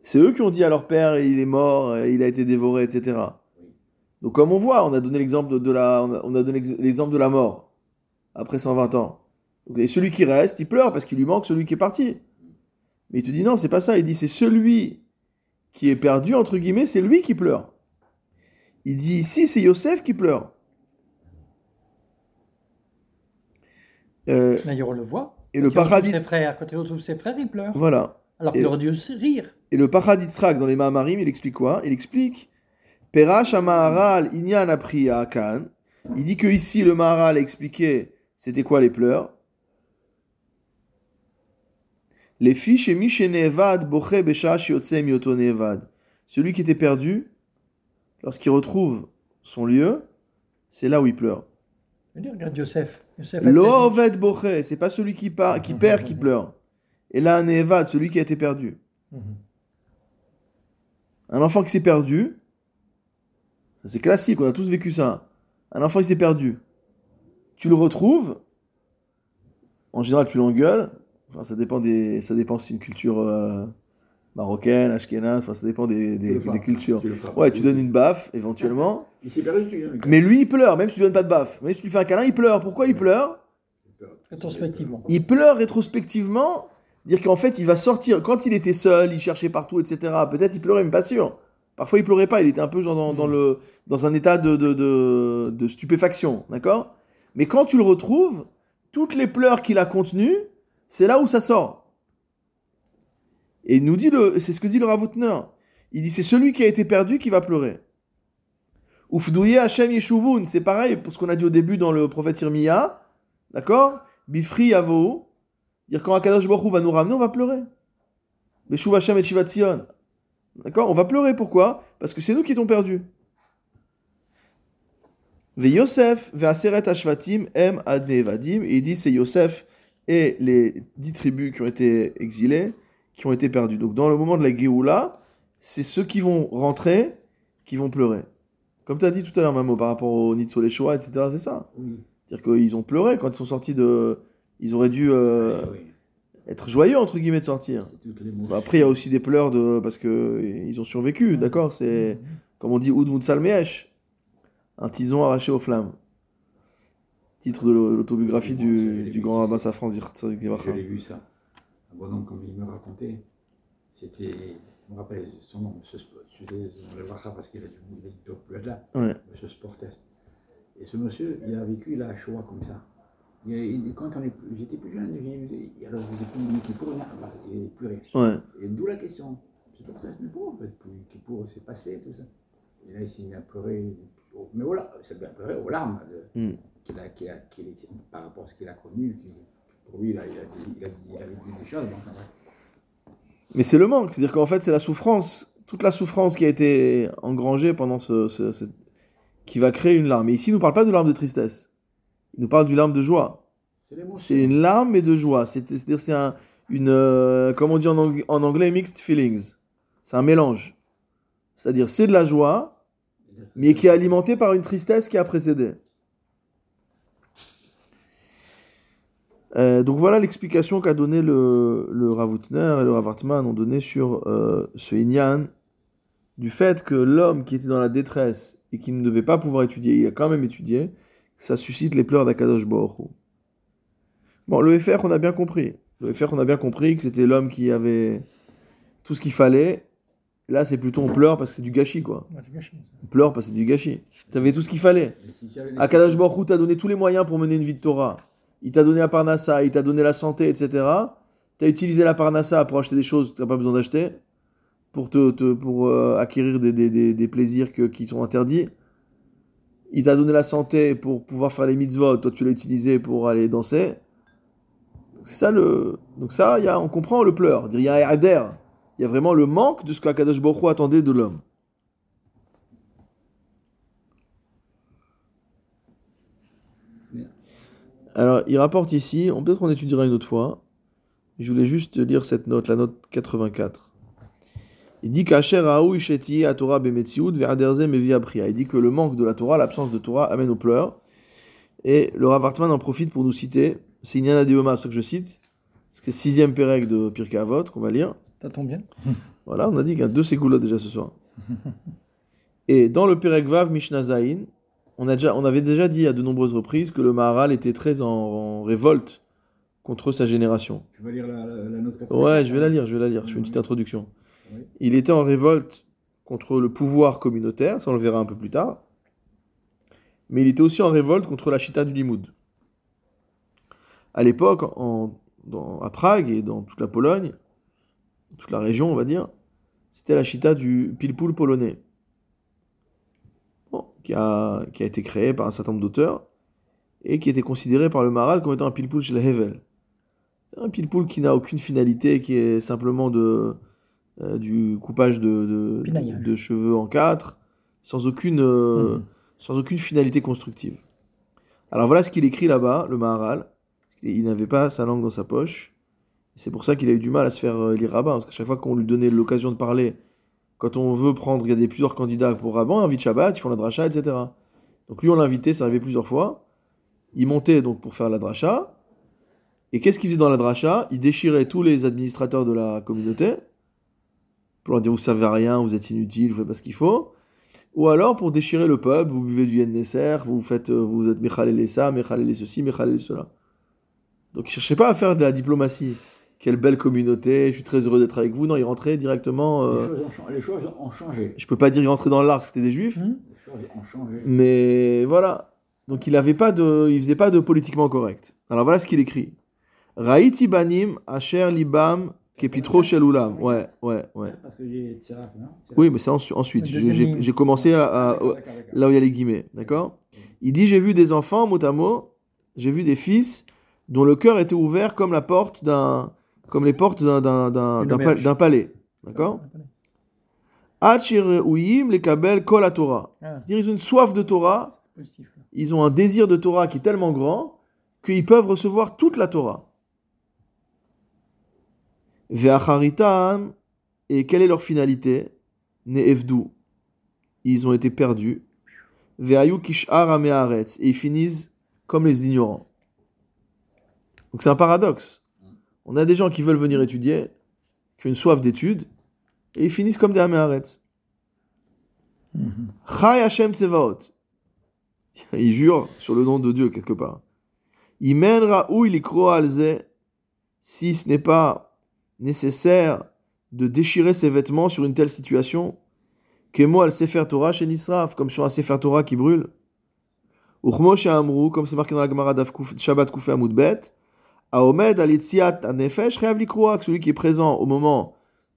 C'est eux qui ont dit à leur père il est mort, il a été dévoré, etc. Donc comme on voit, on a donné l'exemple de, de la, on a, on a donné l'exemple de la mort après 120 ans. Et celui qui reste, il pleure parce qu'il lui manque celui qui est parti. Mais il te dit non, c'est pas ça. Il dit c'est celui qui est perdu entre guillemets, c'est lui qui pleure. Il dit ici c'est Yosef qui pleure. Euh, D'ailleurs, on le voit. et le Quand paradis, ses frères, quand il retrouve ses frères, il pleure. voilà. Alors qu'il aurait dû rire. Et le Paraditzrak dans les Mahamarim, il explique quoi? Il explique Perash Maharal Inyan a Akan. Il dit que ici le Maharal a expliqué c'était quoi les pleurs. Les fiches et Mishenevad Boche Besha Shiotse Mioto Nevad. Celui qui était perdu, lorsqu'il retrouve son lieu, c'est là où il pleure. Regarde Yosef. Yosef a Lo tzadik. Oved Boche, c'est pas celui qui, part, qui perd qui pleure. Et là, Nevad, celui qui a été perdu. Mhm. Un enfant qui s'est perdu, c'est classique, on a tous vécu ça. Un enfant qui s'est perdu, tu le retrouves, en général tu l'engueules, enfin, ça dépend des, ça dépend si c'est une culture euh, marocaine, ashkénaze, enfin ça dépend des, cultures. Tu. Ouais, tu donnes une baffe éventuellement, Il s'est perdu, hein, mais lui il pleure, même si tu lui donnes pas de baffe. Même si tu lui fais un câlin, il pleure. Pourquoi il pleure? Rétrospectivement. Il pleure rétrospectivement, dire qu'en fait il va sortir, quand il était seul, il cherchait partout, etc. Peut-être il pleurait, mais pas sûr. Parfois il pleurait pas, il était un peu genre dans, dans le, dans un état de, de, de, de stupéfaction, d'accord? Mais quand tu le retrouves, toutes les pleurs qu'il a contenues, c'est là où ça sort. Et il nous dit, le, c'est ce que dit le Ravoutner. Il dit c'est celui qui a été perdu qui va pleurer. Oufdouye Hashem Yeshuvun, c'est pareil pour ce qu'on a dit au début dans le prophète Irmia, d'accord? Bifri Yavo, dire quand Akadosh Baruch va nous ramener, on va pleurer. Beshuv Hashem et. D'accord On va pleurer, pourquoi? Parce que c'est nous qui étions perdus. Ve Yosef, ve Aseret Ashvatim, em ad Nevadim. Et il dit c'est Yosef et les dix tribus qui ont été exilées, qui ont été perdus. Donc dans le moment de la Géoula, c'est ceux qui vont rentrer qui vont pleurer. Comme tu as dit tout à l'heure, Mamo, par rapport au Nitzolé Shoah, etc., c'est ça. Oui. C'est-à-dire qu'ils ont pleuré quand ils sont sortis de. Ils auraient dû euh, Oui, oui. Être joyeux, entre guillemets, de sortir. Bah, Après, il y a aussi des pleurs de... parce qu'ils ont survécu, d'accord C'est, comme on dit, Oud Moutsal Meesh, un tison arraché aux flammes. Titre de l'au- l'autobiographie du, du grand rabbin Safran Libracha. l'ai vu ça. Un bonhomme, comme il me racontait, c'était. Je me rappelle son nom, ce le parce qu'il a du là. Ouais. Monsieur Sportest. Et ce monsieur, il a vécu la Shoah comme ça. Quand j'étais plus jeune, il- alors êtes plus plus rien. Ouais. Et d'où la question. C'est pour ça, mais pourquoi en fait, qui pour c'est passé, tout ça. Et là, il s'est mis à pleurer, mais voilà, aux larmes de- Mm. qu'il a, qu'il a, qu'il est- par rapport à ce qu'il a connu. qu'il- pour lui, il a, il, a, il, a, il a vécu des choses. Donc, en vrai, Mais c'est le manque, c'est-à-dire qu'en fait, c'est la souffrance, toute la souffrance qui a été engrangée pendant ce, qui va créer une larme. Et ici, il ne nous parle pas de larme de tristesse. Il nous parle d'une larme de joie. c'est une larme mais de joie. C'est- C'est-à-dire c'est un, une, euh, comme on dit en, ang- en anglais, mixed feelings. C'est un mélange. C'est-à-dire c'est de la joie, mais qui est alimentée par une tristesse qui a précédé. Euh, donc voilà l'explication qu'a donné le, le Ravutner et le Ravartman ont donné sur euh, ce Inyan du fait que l'homme qui était dans la détresse et qui ne devait pas pouvoir étudier, il a quand même étudié, ça suscite les pleurs d'Akadosh Baruch. Bon, le FR, on a bien compris. Le FR, on a bien compris que c'était l'homme qui avait tout ce qu'il fallait. Là, c'est plutôt on pleure parce que c'est du gâchis, quoi. Ouais. On pleure parce que c'est du gâchis. Tu avais tout ce qu'il fallait. Akadosh Baruch t'a donné tous les moyens pour mener une vie de Torah. Il t'a donné la parnassa, il t'a donné la santé, etc. Tu as utilisé la parnassa pour acheter des choses que tu n'as pas besoin d'acheter. pour, te, te- pour euh, acquérir des, des- des- des plaisirs que- qui sont interdits. Il t'a donné la santé pour pouvoir faire les mitzvot, toi tu l'as utilisé pour aller danser. C'est ça le. Donc, ça, y a, on comprend le pleur. Il y a un. Il y a vraiment le manque de ce qu'Akadosh Baruch attendait de l'homme. Alors, il rapporte ici, peut-être qu'on étudiera une autre fois. Je voulais juste lire cette note, la note 84. Il dit qu'Acher Raoui Sheti à Torah. Il dit que le manque de la Torah, l'absence de Torah, amène aux pleurs. Et le Rav Hartman en profite pour nous citer, c'est Inyana Deoma, c'est ça que je cite, c'est le sixième pérec de Pirkei Avot qu'on va lire. Ça tombe bien. Voilà, on a dit qu'il y a deux ségoulottes déjà ce soir. Et dans le Perek Vav Mishnah Zain, on, a déjà, on avait déjà dit à de nombreuses reprises que le Maharal était très en, en révolte contre sa génération. Tu vas lire la, la, la note 84 Ouais, je vais la lire, je vais la lire. Je fais une petite introduction. Il était en révolte contre le pouvoir communautaire, ça on le verra un peu plus tard. Mais il était aussi en révolte contre la chita du Limoud. À l'époque, à Prague et dans toute la Pologne, toute la région, on va dire, c'était la chita du pilpoul polonais. Qui, a, été créé par un certain nombre d'auteurs et qui était considéré par le Maral comme étant un pilpoul chez le Hevel. Un pilpoul qui n'a aucune finalité, qui est simplement de, euh, du coupage de, de, cheveux en quatre, sans aucune, euh, Mhm. sans aucune finalité constructive. Alors voilà ce qu'il écrit là-bas, le Maharal. Il n'avait pas sa langue dans sa poche. C'est pour ça qu'il a eu du mal à se faire euh, élire rabbin, parce qu'à chaque fois qu'on lui donnait l'occasion de parler, quand on veut prendre, il y a des plusieurs candidats pour rabbin, invite Shabbat, ils font la dracha, etc. Donc lui, on l'a invité, ça arrivait plusieurs fois. Il montait donc pour faire la dracha. Et qu'est-ce qu'il faisait dans la dracha? Il déchirait tous les administrateurs de la communauté pour leur dire vous savez rien, vous êtes inutile, vous faites pas ce qu'il faut. Ou alors pour déchirer le peuple, vous buvez du Yenneser, vous faites, euh, vous êtes Mechalele ça, Mechalele ceci, Mechalele cela. Donc il cherchait pas à faire de la diplomatie. Quelle belle communauté, je suis très heureux d'être avec vous. Non, il rentrait directement. euh, les, choses ont, chang- les choses ont changé. je peux pas dire qu'il rentrait dans l'art, c'était des juifs. Les choses ont changé. Mais voilà. Donc il avait pas de, il faisait pas de politiquement correct. Alors voilà ce qu'il écrit. Raïti banim asher libam kepitro shel ulam. Ouais, ouais, ouais. Parce que j'ai tiraf, non Tiraf. Oui, mais c'est ensu- ensuite. J'ai- commencé à, là où il y a les guillemets, d'accord? Il dit j'ai vu des enfants, mot à mot, j'ai vu des fils dont le cœur était ouvert comme la porte d'un, comme les portes d'un palais, d'accord? Hachiruyim les kabel kol Torah. Ah, C'est-à-dire ils ont une soif de Torah ils ont un désir de Torah qui est tellement grand qu'ils peuvent recevoir toute la Torah. Ve'acharitam, et quelle est leur finalité? Ne'evdu. Ils ont été perdus. Ve'ayu kish'ar et ils finissent comme les ignorants. Donc c'est un paradoxe. On a des gens qui veulent venir étudier, qui ont une soif d'études, et ils finissent comme des ha'me'aretz. Mhm. Chai Hashem Tsevaot. Il jure sur le nom de Dieu quelque part. Imen Likro Alze. Si ce n'est pas nécessaire de déchirer ses vêtements sur une telle situation, Kemo al Sefer Torah chez Nisraf, comme sur un Sefer Torah qui brûle. Uchmo Amrou, comme c'est marqué dans la Gemara Shabbat Koufé Amoudbet. Aomed al Yitziat Anefesh que celui qui est présent au moment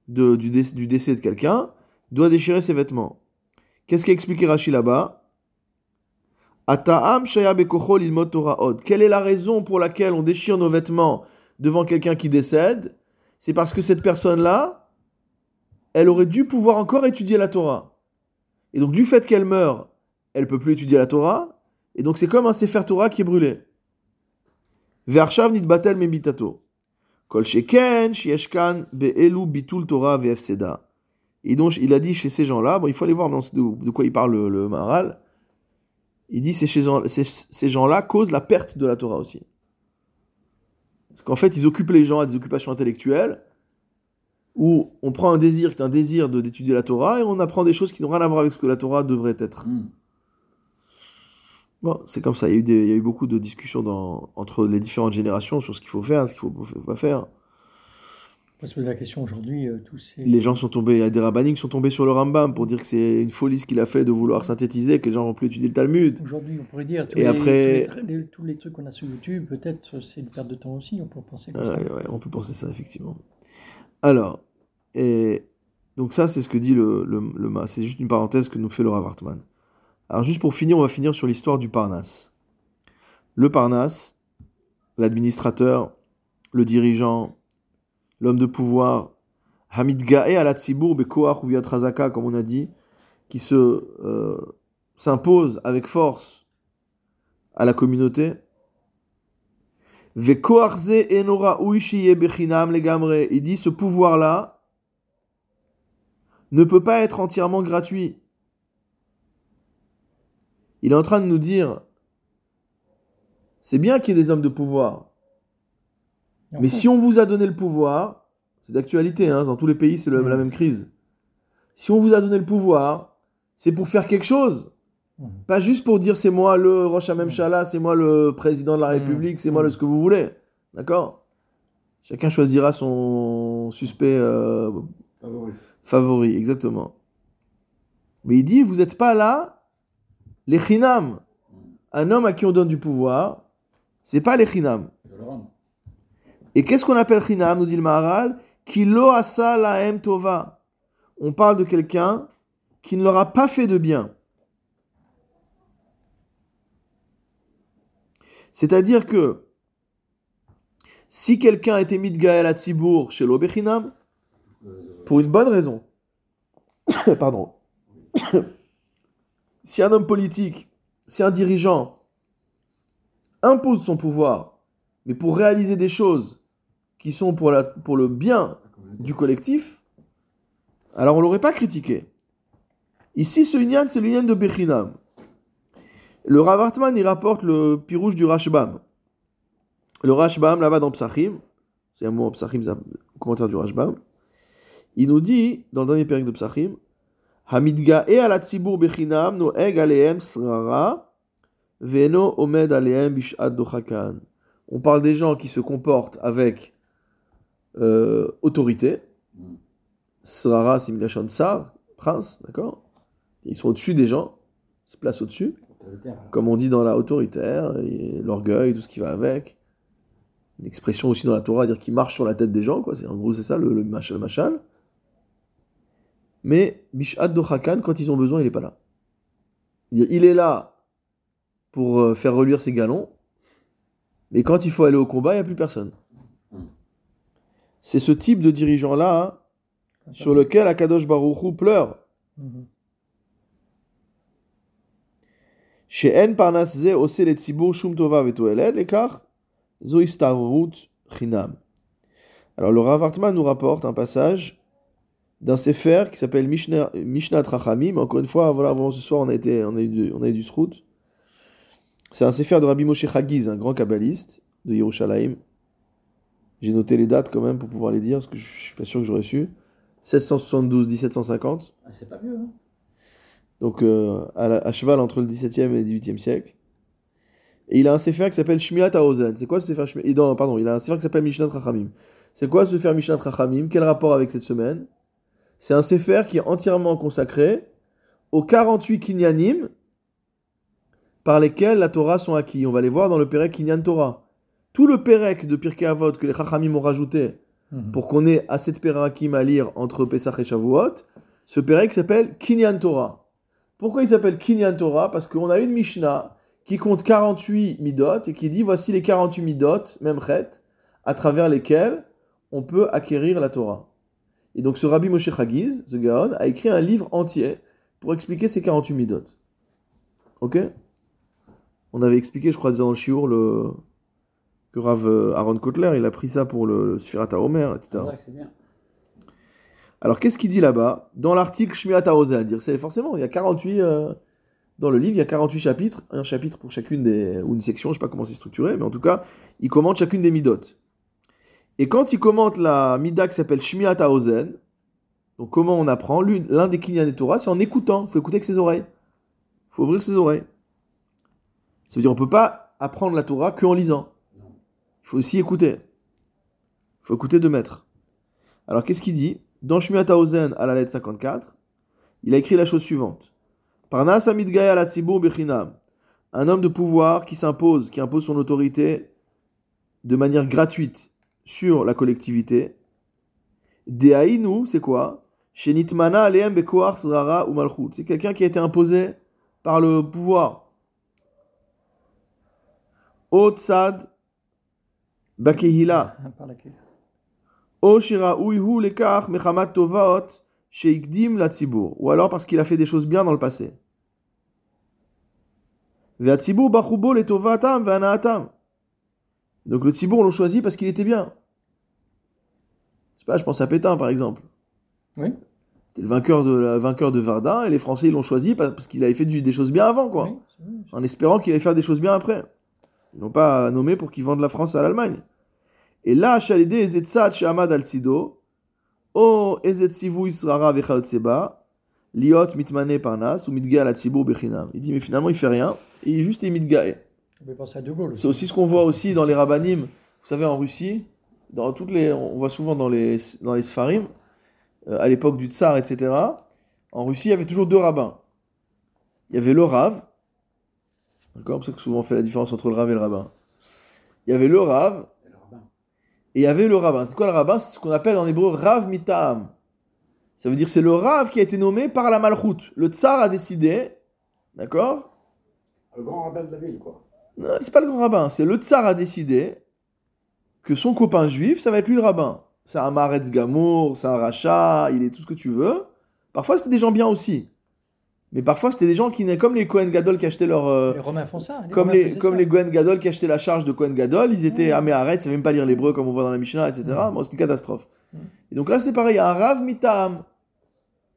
du, dé- du décès de quelqu'un doit déchirer ses vêtements. Qu'est-ce qu'a expliqué Rashi là-bas? Quelle est la raison pour laquelle on déchire nos vêtements devant quelqu'un qui décède? C'est parce que cette personne-là, elle aurait dû pouvoir encore étudier la Torah. Et donc du fait qu'elle meurt, elle peut plus étudier la Torah. Et donc c'est comme un Sefer Torah qui est brûlé. Ve'arshav nitbatel mebitato. Kol sheken shieshkan be'elu bitul Torah ve'efseda. Et donc, il a dit chez ces gens-là, bon, il faut aller voir de, quoi il parle le, le Maharal. Il dit c'est chez ces gens-là causent la perte de la Torah aussi. Parce qu'en fait, ils occupent les gens à des occupations intellectuelles où on prend un désir qui est un désir d'étudier la Torah et on apprend des choses qui n'ont rien à voir avec ce que la Torah devrait être. Hmm. Bon, c'est comme ça. Il y, a eu des- il y a eu beaucoup de discussions dans- entre les différentes générations sur ce qu'il faut faire, ce qu'il faut faut pas faire. On peut se poser la question aujourd'hui, euh, tous ces... Les gens sont tombés, il y a des rabbiniques qui sont tombés sur le Rambam pour dire que c'est une folie ce qu'il a fait de vouloir synthétiser, que les gens vont plus étudier le Talmud. Aujourd'hui, on pourrait dire, tous, Et les, après- tous, les, tous trucs qu'on a sur YouTube, peut-être c'est une perte de temps aussi, on peut penser comme Ouais, ça. ouais, on peut penser ça, effectivement. Alors, et Donc ça, c'est ce que dit le, le, le ma- C'est juste une parenthèse que nous fait le Rav Hartman. Alors juste pour finir, on va finir sur l'histoire du Parnasse. Le Parnasse, l'administrateur, le dirigeant, l'homme de pouvoir, Hamid Gaé à la Tzibour, Bekoach ou Razaka, comme on a dit, qui se euh, s'impose avec force à la communauté. Vekoachze enora uishiye bechinam legamre. Il dit ce pouvoir-là ne peut pas être entièrement gratuit. Il est en train de nous dire c'est bien qu'il y ait des hommes de pouvoir, mais si on vous a donné le pouvoir, c'est d'actualité, hein, dans tous les pays c'est Mhm. la même crise. Si on vous a donné le pouvoir, c'est pour faire quelque chose. Mhm. Pas juste pour dire c'est moi le Rosh Hamemshala, c'est moi le président de la. République, c'est moi le ce que vous voulez. D'accord? Chacun choisira son suspect euh, Favori. favori, exactement. Mais il dit, vous n'êtes pas là, les chinam. Un homme à qui on donne du pouvoir, c'est pas les chinam. Je vais le rendre. Et qu'est-ce qu'on appelle chinam, nous dit le Maharal? Laem tova. On parle de quelqu'un qui ne leur a pas fait de bien. C'est-à-dire que si quelqu'un de Gaël à Tzibour chez l'Obechinam, pour une bonne raison, pardon, si un homme politique, si un dirigeant impose son pouvoir, mais pour réaliser des choses qui sont pour, la, pour le bien du collectif, alors on l'aurait pas critiqué. Ici, ce Inyan, c'est l'Inyan de Bechinam. Le Rav Hartman, il rapporte le pirouge du Rashbam. Le Rashbam, là-bas dans Psachim, c'est un mot Psachim, commentaire du Rashbam, il nous dit, dans le dernier période de Psachim, Hamidga e ala tzibur bechinam noeg alehem srara veno omed alehem bishad dochakan. On parle des gens qui se comportent avec euh, autorité. Srara, c'est Sar, prince, d'accord? Ils sont au-dessus des gens, ils se placent au-dessus, comme on dit dans la autoritaire, l'orgueil, tout ce qui va avec. Une expression aussi dans la Torah, dire qu'il marche sur la tête des gens, quoi. C'est, en gros, c'est ça le, le machal machal. Mais Bishad Dochakan, quand ils ont besoin, il n'est pas là. Il est là pour euh, faire reluire ses galons, mais quand il faut aller au combat, il n'y a plus personne. C'est ce type de dirigeant-là hein, sur lequel Akadosh Baruchou pleure. Alors le Ravartman nous rapporte un passage d'un Sefer qui s'appelle Mishnah, Mishnah Trachamim. Encore une fois, voilà, avant ce soir, on a, été, on a eu du, on a eu du Srout. C'est un Sefer de Rabbi Moshe Chagiz, un grand kabbaliste de Yerushalayim, j'ai noté les dates quand même pour pouvoir les dire, parce que je suis pas sûr que j'aurais su. 1672-1750. Ah, c'est pas mieux, hein donc euh, à, la- à cheval entre le 17e et le 18e siècle. Et il a un sefer qui s'appelle Shmirat Haozen. C'est quoi ce sefer Shmi- et non, Pardon, il a un sefer qui s'appelle Mishnat Rachamim. C'est quoi ce sefer Mishnat Rachamim Quel rapport avec cette semaine? C'est un sefer qui est entièrement consacré aux 48 kinyanim par lesquels la Torah sont acquis. On va les voir dans le Perek Kinyan Torah. Tout le Perek de Pirkei Avot que les Chachamim ont rajouté Mhm. pour qu'on ait assez de Perakim à lire entre Pesach et Shavuot, ce Perek s'appelle Kinyan Torah. Pourquoi il s'appelle Kinyan Torah? Parce qu'on a une Mishnah qui compte 48 midot et qui dit voici les 48 midot, même chet, à travers lesquels on peut acquérir la Torah. Et donc ce Rabbi Moshe Chagiz, ce Gaon, a écrit un livre entier pour expliquer ces 48 midot. Ok? On avait expliqué, je crois, déjà dans le Shiur, le... que Rav euh, Aaron Kotler, il a pris ça pour le, le Sfirat HaOmer, etc. Bien. Alors, qu'est-ce qu'il dit là-bas Dans l'article Shmiat à dire c'est forcément, il y a 48, euh, dans le livre, il y a 48 chapitres, un chapitre pour chacune des, ou une section, je sais pas comment c'est structuré, mais en tout cas, il commente chacune des midot. Et quand il commente la mida qui s'appelle Shmiat Ozen, donc comment on apprend L'un des Kinyan et Torah, c'est en écoutant, il faut écouter avec ses oreilles. Il faut ouvrir ses oreilles. Ça veut dire on peut pas apprendre la Torah qu'en lisant. Faut aussi écouter. Faut écouter de maître. Alors qu'est-ce qu'il dit? Dans Shmiat à la lettre 54, il a écrit la chose suivante. Parnas Amidgaya la Tzibur Bechinam. Un homme de pouvoir qui s'impose, qui impose son autorité de manière gratuite sur la collectivité. Deaïnu, c'est quoi? C'est quelqu'un qui a été imposé par le pouvoir. Otsad bakehila. La tzibur. Ou alors parce qu'il a fait des choses bien dans le passé. Le. Donc le tzibur, on l'a choisi parce qu'il était bien. Je sais pas, je pense à Pétain par exemple. Oui. C'était le vainqueur de, le vainqueur de Verdun et les Français l'ont choisi pa- parce qu'il avait fait du- des choses bien avant, quoi. Oui. En espérant qu'il allait faire des choses bien après. Ils n'ont pas nommé pour qu'ils vendent la France à l'Allemagne. Et là, Ezetzat Shehamad al Sido, O Ezetzivu Israra Vechaotseba, Liot Mitmane Parnas, ou Mitga al Tzibur Bechinam. Il dit, mais finalement, il fait rien, et il est juste Mitgae. C'est aussi ce qu'on voit aussi dans les rabbinim. Vous savez, en Russie, dans toutes les, on voit souvent dans les, dans les Sfarim, euh, à l'époque du Tsar, etc. En Russie, il y avait toujours deux rabbins. Il y avait le Rav, d'accord, c'est pour ça que souvent on fait la différence entre le Rav et le rabbin. Il y avait le Rav et il y avait le rabbin. C'est quoi le rabbin? C'est ce qu'on appelle en hébreu Rav Mitaam. Ça veut dire c'est le Rav qui a été nommé par la Malchut. Le Tsar a décidé, d'accord? Le grand rabbin de la ville, quoi. Non, c'est pas le grand rabbin, c'est le tsar a décidé que son copain juif, ça va être lui le rabbin. C'est un Maretz Gamour, c'est un rachat, il est tout ce que tu veux. Parfois c'était des gens bien aussi. Mais parfois c'était des gens qui, comme les Cohen Gadol qui achetaient leur. euh, Les Romains font ça. comme Romains les, comme ça. les Cohen Gadol qui achetaient la charge de Cohen Gadol, ils étaient à Meharet, ils savaient même pas lire l'hébreu comme on voit dans la Mishnah, etc. Bon, c'est une catastrophe. Mm. Et donc là c'est pareil, il y a un Rav Mitam.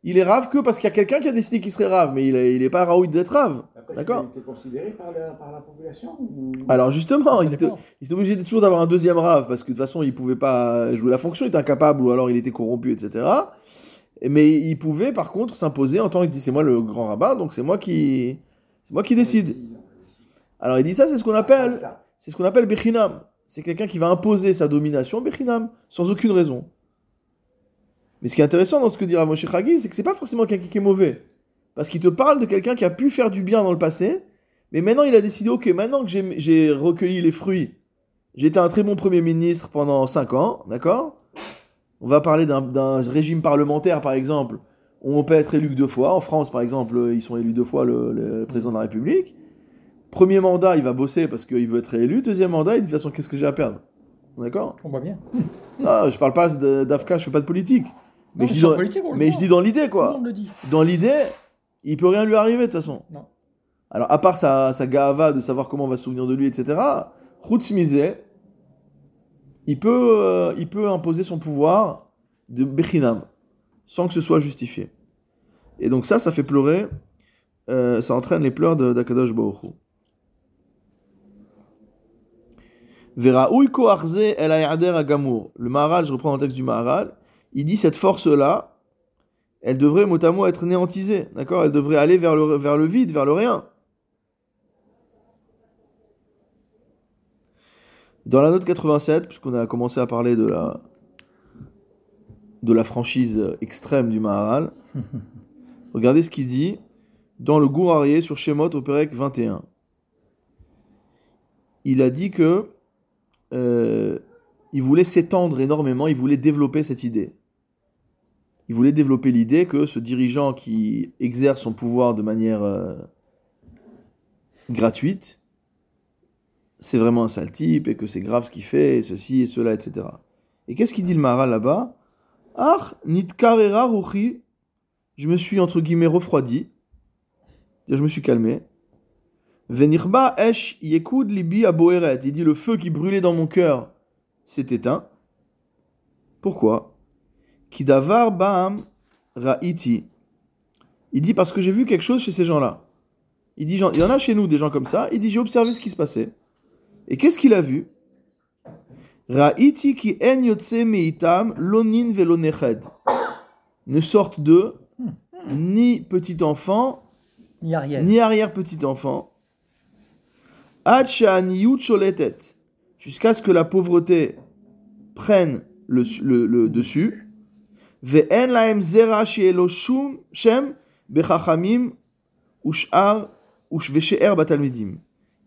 Il est Rav que parce qu'il y a quelqu'un qui a décidé qu'il serait Rav, mais il est, il est pas Raoui d'être Rav. D'accord. Il était considéré par la, par la population ou... Alors justement, Ça ils étaient, ils étaient obligés de- toujours d'avoir un deuxième rave parce que de toute façon il pouvait pas jouer la fonction, il était incapable ou alors il était corrompu, etc. Mais il pouvait par contre s'imposer en tant qu'il dit c'est moi le grand rabbin donc c'est moi qui c'est moi qui décide. Alors il dit ça c'est ce qu'on appelle c'est ce qu'on appelle bechinam. C'est quelqu'un qui va imposer sa domination bechinam sans aucune raison. Mais ce qui est intéressant dans ce que dit Rav Chagi, c'est que c'est pas forcément quelqu'un qui est mauvais parce qu'il te parle de quelqu'un qui a pu faire du bien dans le passé mais maintenant, il a décidé, ok, maintenant que j'ai recueilli les fruits, j'étais un très bon Premier ministre pendant 5 ans, d'accord? On va parler d'un- régime parlementaire, par exemple, où on peut être élu que deux fois. En France, par exemple, ils sont élus deux fois, le, le président de la République. Premier mandat, il va bosser parce qu'il veut être élu. Deuxième mandat, il dit, de toute façon, qu'est-ce que j'ai à perdre? D'accord? On voit bien. Non, je parle pas d'Afka, je fais pas de politique. Mais, Non, je, dis dans, mais je dis l'idée, quoi. Dans l'idée, il peut rien lui arriver, de toute façon. Non. Alors, à part sa, sa gava de savoir comment on va se souvenir de lui, etc., Khoutzmizeh, il peut, euh, il peut imposer son pouvoir de Bechinam, sans que ce soit justifié. Et donc ça, ça fait pleurer, euh, ça entraîne les pleurs d'Akadosh Baruch. Le Maharal, je reprends le texte du Maharal, il dit cette force-là, elle devrait mot à mot être néantisée, d'accord? Elle devrait aller vers le, vers le vide, vers le rien. Dans la note 87, puisqu'on a commencé à parler de la, de la franchise extrême du Maharal, regardez ce qu'il dit dans le Gourarié sur Shemot au Pérec 21. Il a dit que euh, il voulait s'étendre énormément, il voulait développer cette idée. Il voulait développer l'idée que ce dirigeant qui exerce son pouvoir de manière euh, gratuite, c'est vraiment un sale type et que c'est grave ce qu'il fait, et ceci et cela, etc. Et qu'est-ce qu'il dit le Maharal là-bas? Ah, nitkarera ruchi, je me suis entre guillemets refroidi, je me suis calmé. Venirba esh yekud libi aboeret, il dit le feu qui brûlait dans mon cœur s'est éteint. Pourquoi? Kidavar Baam Ra'iti. Il dit parce que j'ai vu quelque chose chez ces gens-là. Il dit, il y en a chez nous des gens comme ça. Il dit, j'ai observé ce qui se passait. Et qu'est-ce qu'il a vu? Ra'iti ki en yotse meitam lonin veloneched. Ne sortent d'eux ni petit enfant, Ni arrière. ni enfant. Ad sha'aniyut sholetet. Jusqu'à ce que la pauvreté prenne le, le- le dessus. Ve'en lahem zera shem bechachamim ush'ar ushveshe'er batalmidim.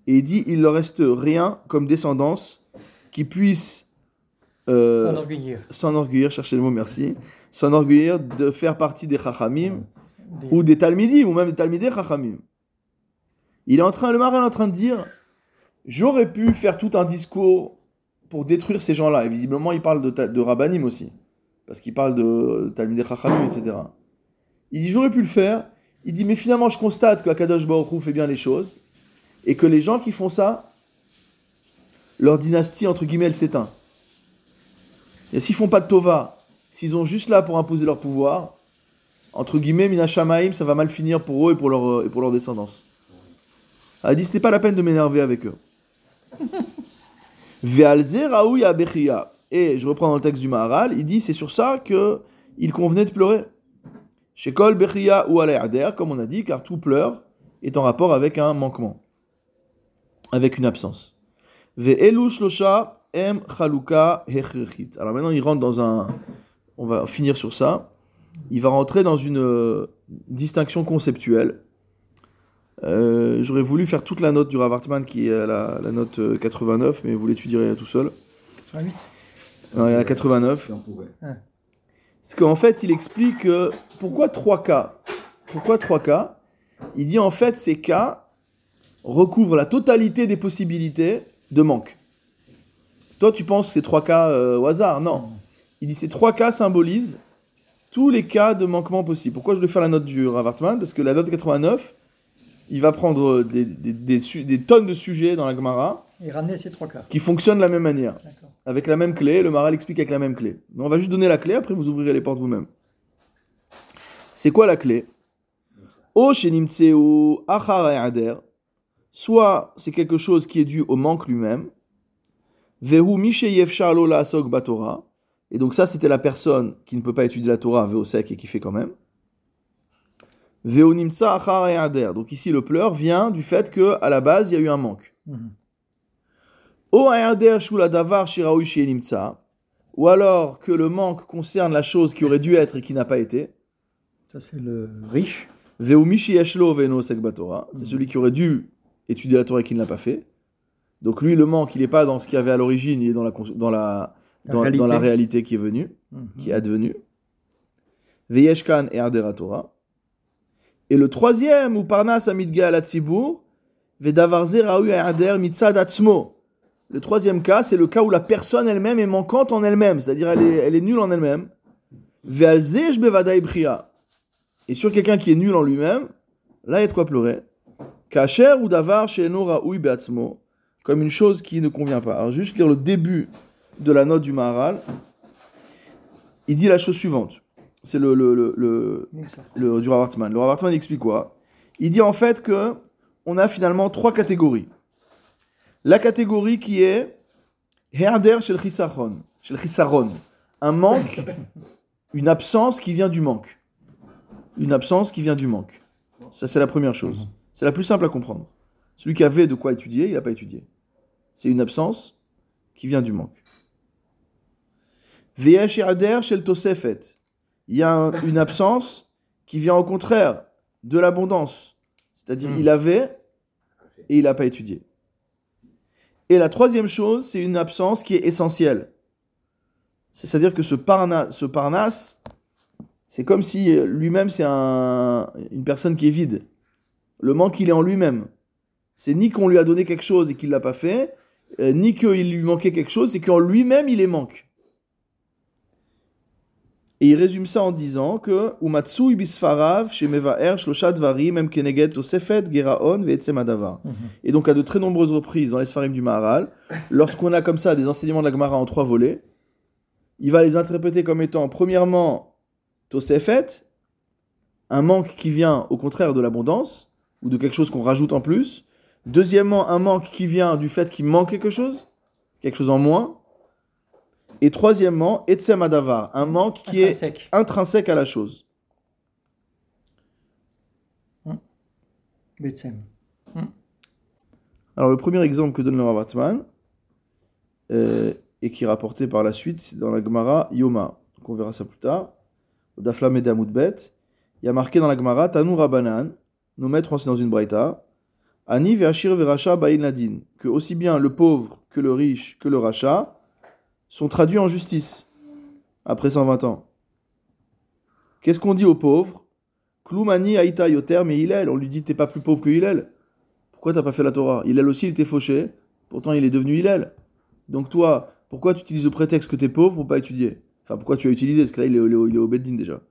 Et il dit, il leur reste rien comme descendance qui puisse euh, S'enorgueillir. s'enorgueillir, cherchez le mot, merci, s'enorgueillir de faire partie des Chachamim Des- ou des Talmidim ou même des Talmidei Chachamim. Il est en train, le marin est en train de dire J'aurais pu faire tout un discours pour détruire ces gens-là. Et visiblement, il parle de, de Rabbanim aussi. Parce qu'il parle de Talmidei Chachamim, etc. Il dit J'aurais pu le faire. Il dit Mais finalement, je constate que Akadosh Baruch Hu fait bien les choses. Et que les gens qui font ça, leur dynastie, entre guillemets, elle s'éteint. Et s'ils font pas de Tova, s'ils ont juste là pour imposer leur pouvoir, entre guillemets, Minashamaim, ça va mal finir pour eux et pour leur, et pour leur descendance. Elle a dit, c'était pas la peine de m'énerver avec eux. Et je reprends dans le texte du Maharal, il dit, c'est sur ça que il convenait de pleurer. Chez Kol bechia ou ader, comme on a dit, car tout pleure est en rapport avec un manquement, avec une absence. Alors maintenant, il rentre dans un... On va finir sur ça il va rentrer dans une euh, distinction conceptuelle. Euh, J'aurais voulu faire toute la note du Rav Hartman qui est à la, la note euh, 89, mais vous l'étudierez tout seul. 88. Non, il est à la 89. Si on pouvait. Parce qu'en fait, il explique que pourquoi trois cas Pourquoi trois cas Il dit en fait ces cas recouvrent la totalité des possibilités de manque. Toi, tu penses que c'est trois cas euh, au hasard? Non. Il dit ces trois cas symbolisent tous les cas de manquement possibles. Pourquoi je vais faire la note du Rav Hartman Parce que la note 89, il va prendre des, des- des su- des tonnes de sujets dans la Gemara Et ramener ces trois cas. qui fonctionnent de la même manière avec la même clé, le Maral explique avec la même clé. Mais on va juste donner la clé, après vous ouvrirez les portes vous-même. C'est quoi la clé? O shenimtseu achar. Soit c'est quelque chose qui est dû au manque lui-même. Vehu la'asok batora. Et donc ça, c'était la personne qui ne peut pas étudier la Torah, sec et qui fait quand même. Vehu nimtsa achar ha'ader. Donc ici, le pleur vient du fait que à la base, il y a eu un manque. Mhm. O ha'ader shula davar shiraoui nimtsa. Ou alors que le manque concerne la chose qui aurait dû être et qui n'a pas été. Ça, c'est le riche. Veu mishi yeshlo ve'eno osek batora. C'est celui qui aurait dû étudier la Torah et qui ne l'a pas fait. Donc lui, le manque, il n'est pas dans ce qu'il y avait à l'origine, il est dans la, dans la, La dans, réalité. dans la réalité qui est venue, Mhm. qui est advenue. Ve'yeshkan et ardera Torah. Et le troisième, ou parnas amidga la tzibur, ve'davarze raoui ader mitzad atzmo. Le troisième cas, c'est le cas où la personne elle-même est manquante en elle-même, c'est-à-dire elle est, elle est nulle en elle-même. Ve'alzej bria. Et sur quelqu'un qui est nul en lui-même, là il y a de quoi pleurer. Kacher ou davar she'eno raoui be'atzmo. Comme une chose qui ne convient pas. Alors juste lire le début de la note du Maharal. Il dit la chose suivante. C'est le, le, le, le, le- du Rav Hartman. Le Rav Hartman explique quoi? Il dit en fait que on a finalement trois catégories. La catégorie qui est Herder shel chisaron, shel chisaron, un manque, une absence qui vient du manque. Une absence qui vient du manque. Ça c'est la première chose. C'est la plus simple à comprendre. Celui qui avait de quoi étudier, il n'a pas étudié. C'est une absence qui vient du manque. Herder shel tosefet, il y a un- une absence qui vient au contraire de l'abondance. C'est-à-dire Mm. il avait et il n'a pas étudié. Et la troisième chose, c'est une absence qui est essentielle. C'est-à-dire que ce, parna, ce parnas, c'est comme si lui-même c'est un- une personne qui est vide. Le manque, il est en lui-même. C'est ni qu'on lui a donné quelque chose et qu'il l'a pas fait, euh, ni qu'il lui manquait quelque chose, c'est qu'en lui-même, il est manque. Et il résume ça en disant que em keneged tosefet geraon adavar. Mhm. Et donc à de très nombreuses reprises dans les Sfarim du Maharal, lorsqu'on a comme ça des enseignements de la Gemara en trois volets, il va les interpréter comme étant premièrement tosefet, un manque qui vient au contraire de l'abondance ou de quelque chose qu'on rajoute en plus. Deuxièmement, un manque qui vient du fait qu'il manque quelque chose, quelque chose en moins. Et troisièmement, etsem adavar, un manque qui est Intrinsèque. à la chose. Betsem. Alors le premier exemple que donne le Rav Hartman, euh, et qui est rapporté par la suite, c'est dans la Gemara Yoma. Donc on verra ça plus tard. Il y a marqué dans la Gemara Tanu Rabanan, nos maîtres enseignent dans une braïta, Ani ve'ashir ve'racha ba'in ladin, que aussi bien le pauvre que le riche que le rachat sont traduits en justice après 120 ans. Qu'est-ce qu'on dit aux pauvres Kloumani Aïta Yoter, mais Hillel, on lui dit t'es pas plus pauvre que Hillel. Pourquoi t'as pas fait la Torah? Hillel aussi, il était fauché, pourtant il est devenu Hillel. Donc toi, pourquoi tu utilises le prétexte que t'es pauvre pour pas étudier? Enfin, pourquoi tu as utilisé? Parce que là, il est, au- au Beddin déjà.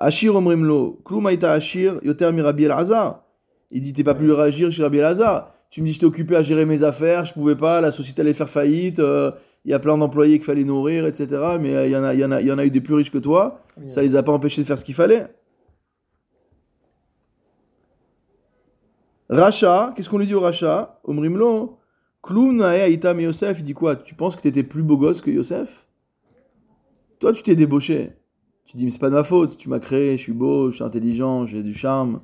Ashir Omrimlo, Kloum Aïta Ashir, Yoter Mirabi El Hazar. Il dit t'es pas plus réagir chez Rabbi Elazar. Tu me dis j'étais occupé à gérer mes affaires, je pouvais pas, la société allait faire faillite, euh, il y a plein d'employés qu'il fallait nourrir, etc. Mais euh, il y, en a, y, en a, il y en a eu des plus riches que toi, ça les a pas empêchés de faire ce qu'il fallait. Racha, qu'est-ce qu'on lui dit au Racha? Omrimlo, Kloum Nae Aïtam Yosef, il dit quoi? Tu penses que t'étais plus beau gosse que Yosef? Toi tu t'es débauché. Tu dis mais c'est pas de ma faute, tu m'as créé, je suis beau, je suis intelligent, j'ai du charme.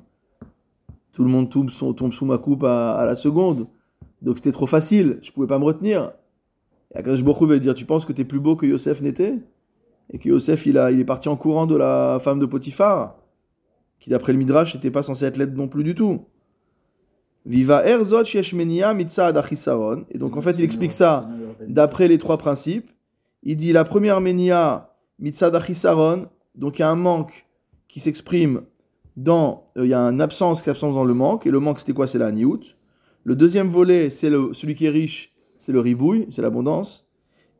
Tout le monde tombe, sous- ma coupe à, la seconde. Donc c'était trop facile, je pouvais pas me retenir. Et Akadosh Hu va dire, tu penses que t'es plus beau que Yosef n'était? Et que Yosef, il, a, il est parti en courant de la femme de Potiphar, qui d'après le Midrash, n'était pas censé être laide non plus du tout. Viva erzot sheshmenia mitzad achisaron. Et donc en fait, il explique ça d'après les trois principes. Il dit la première menia mitzad achisaron, donc il y a un manque qui s'exprime dans, euh, il y a une absence qui s'absence dans le manque, et le manque c'était quoi C'est la niout. Le deuxième volet, c'est celui qui est riche, c'est le ribouille, c'est l'abondance.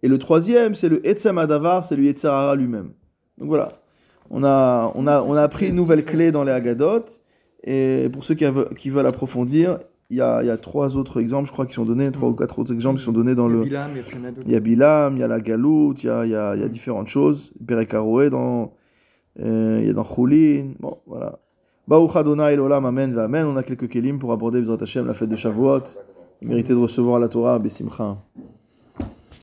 Et le troisième, c'est le etzem adavar, c'est le yetzarara lui-même. Donc voilà, on a, on a, on a appris une nouvelle clé dans les Agadot, et pour ceux qui, qui veulent approfondir, il y a, il y a trois autres exemples, je crois, qui sont donnés, trois ou quatre autres exemples qui sont donnés dans le, il y a Bilam, il y a la Galoute, il y a, il y a, il y a différentes choses. Berekaroé dans, euh, il y a dans Choulin. Bon, voilà. Baruch Adonai Elolam, Amen, Amen. On a quelques kelim pour aborder Bezrat Hashem, la fête de Shavuot. Mérité de recevoir la Torah, Bessimcha.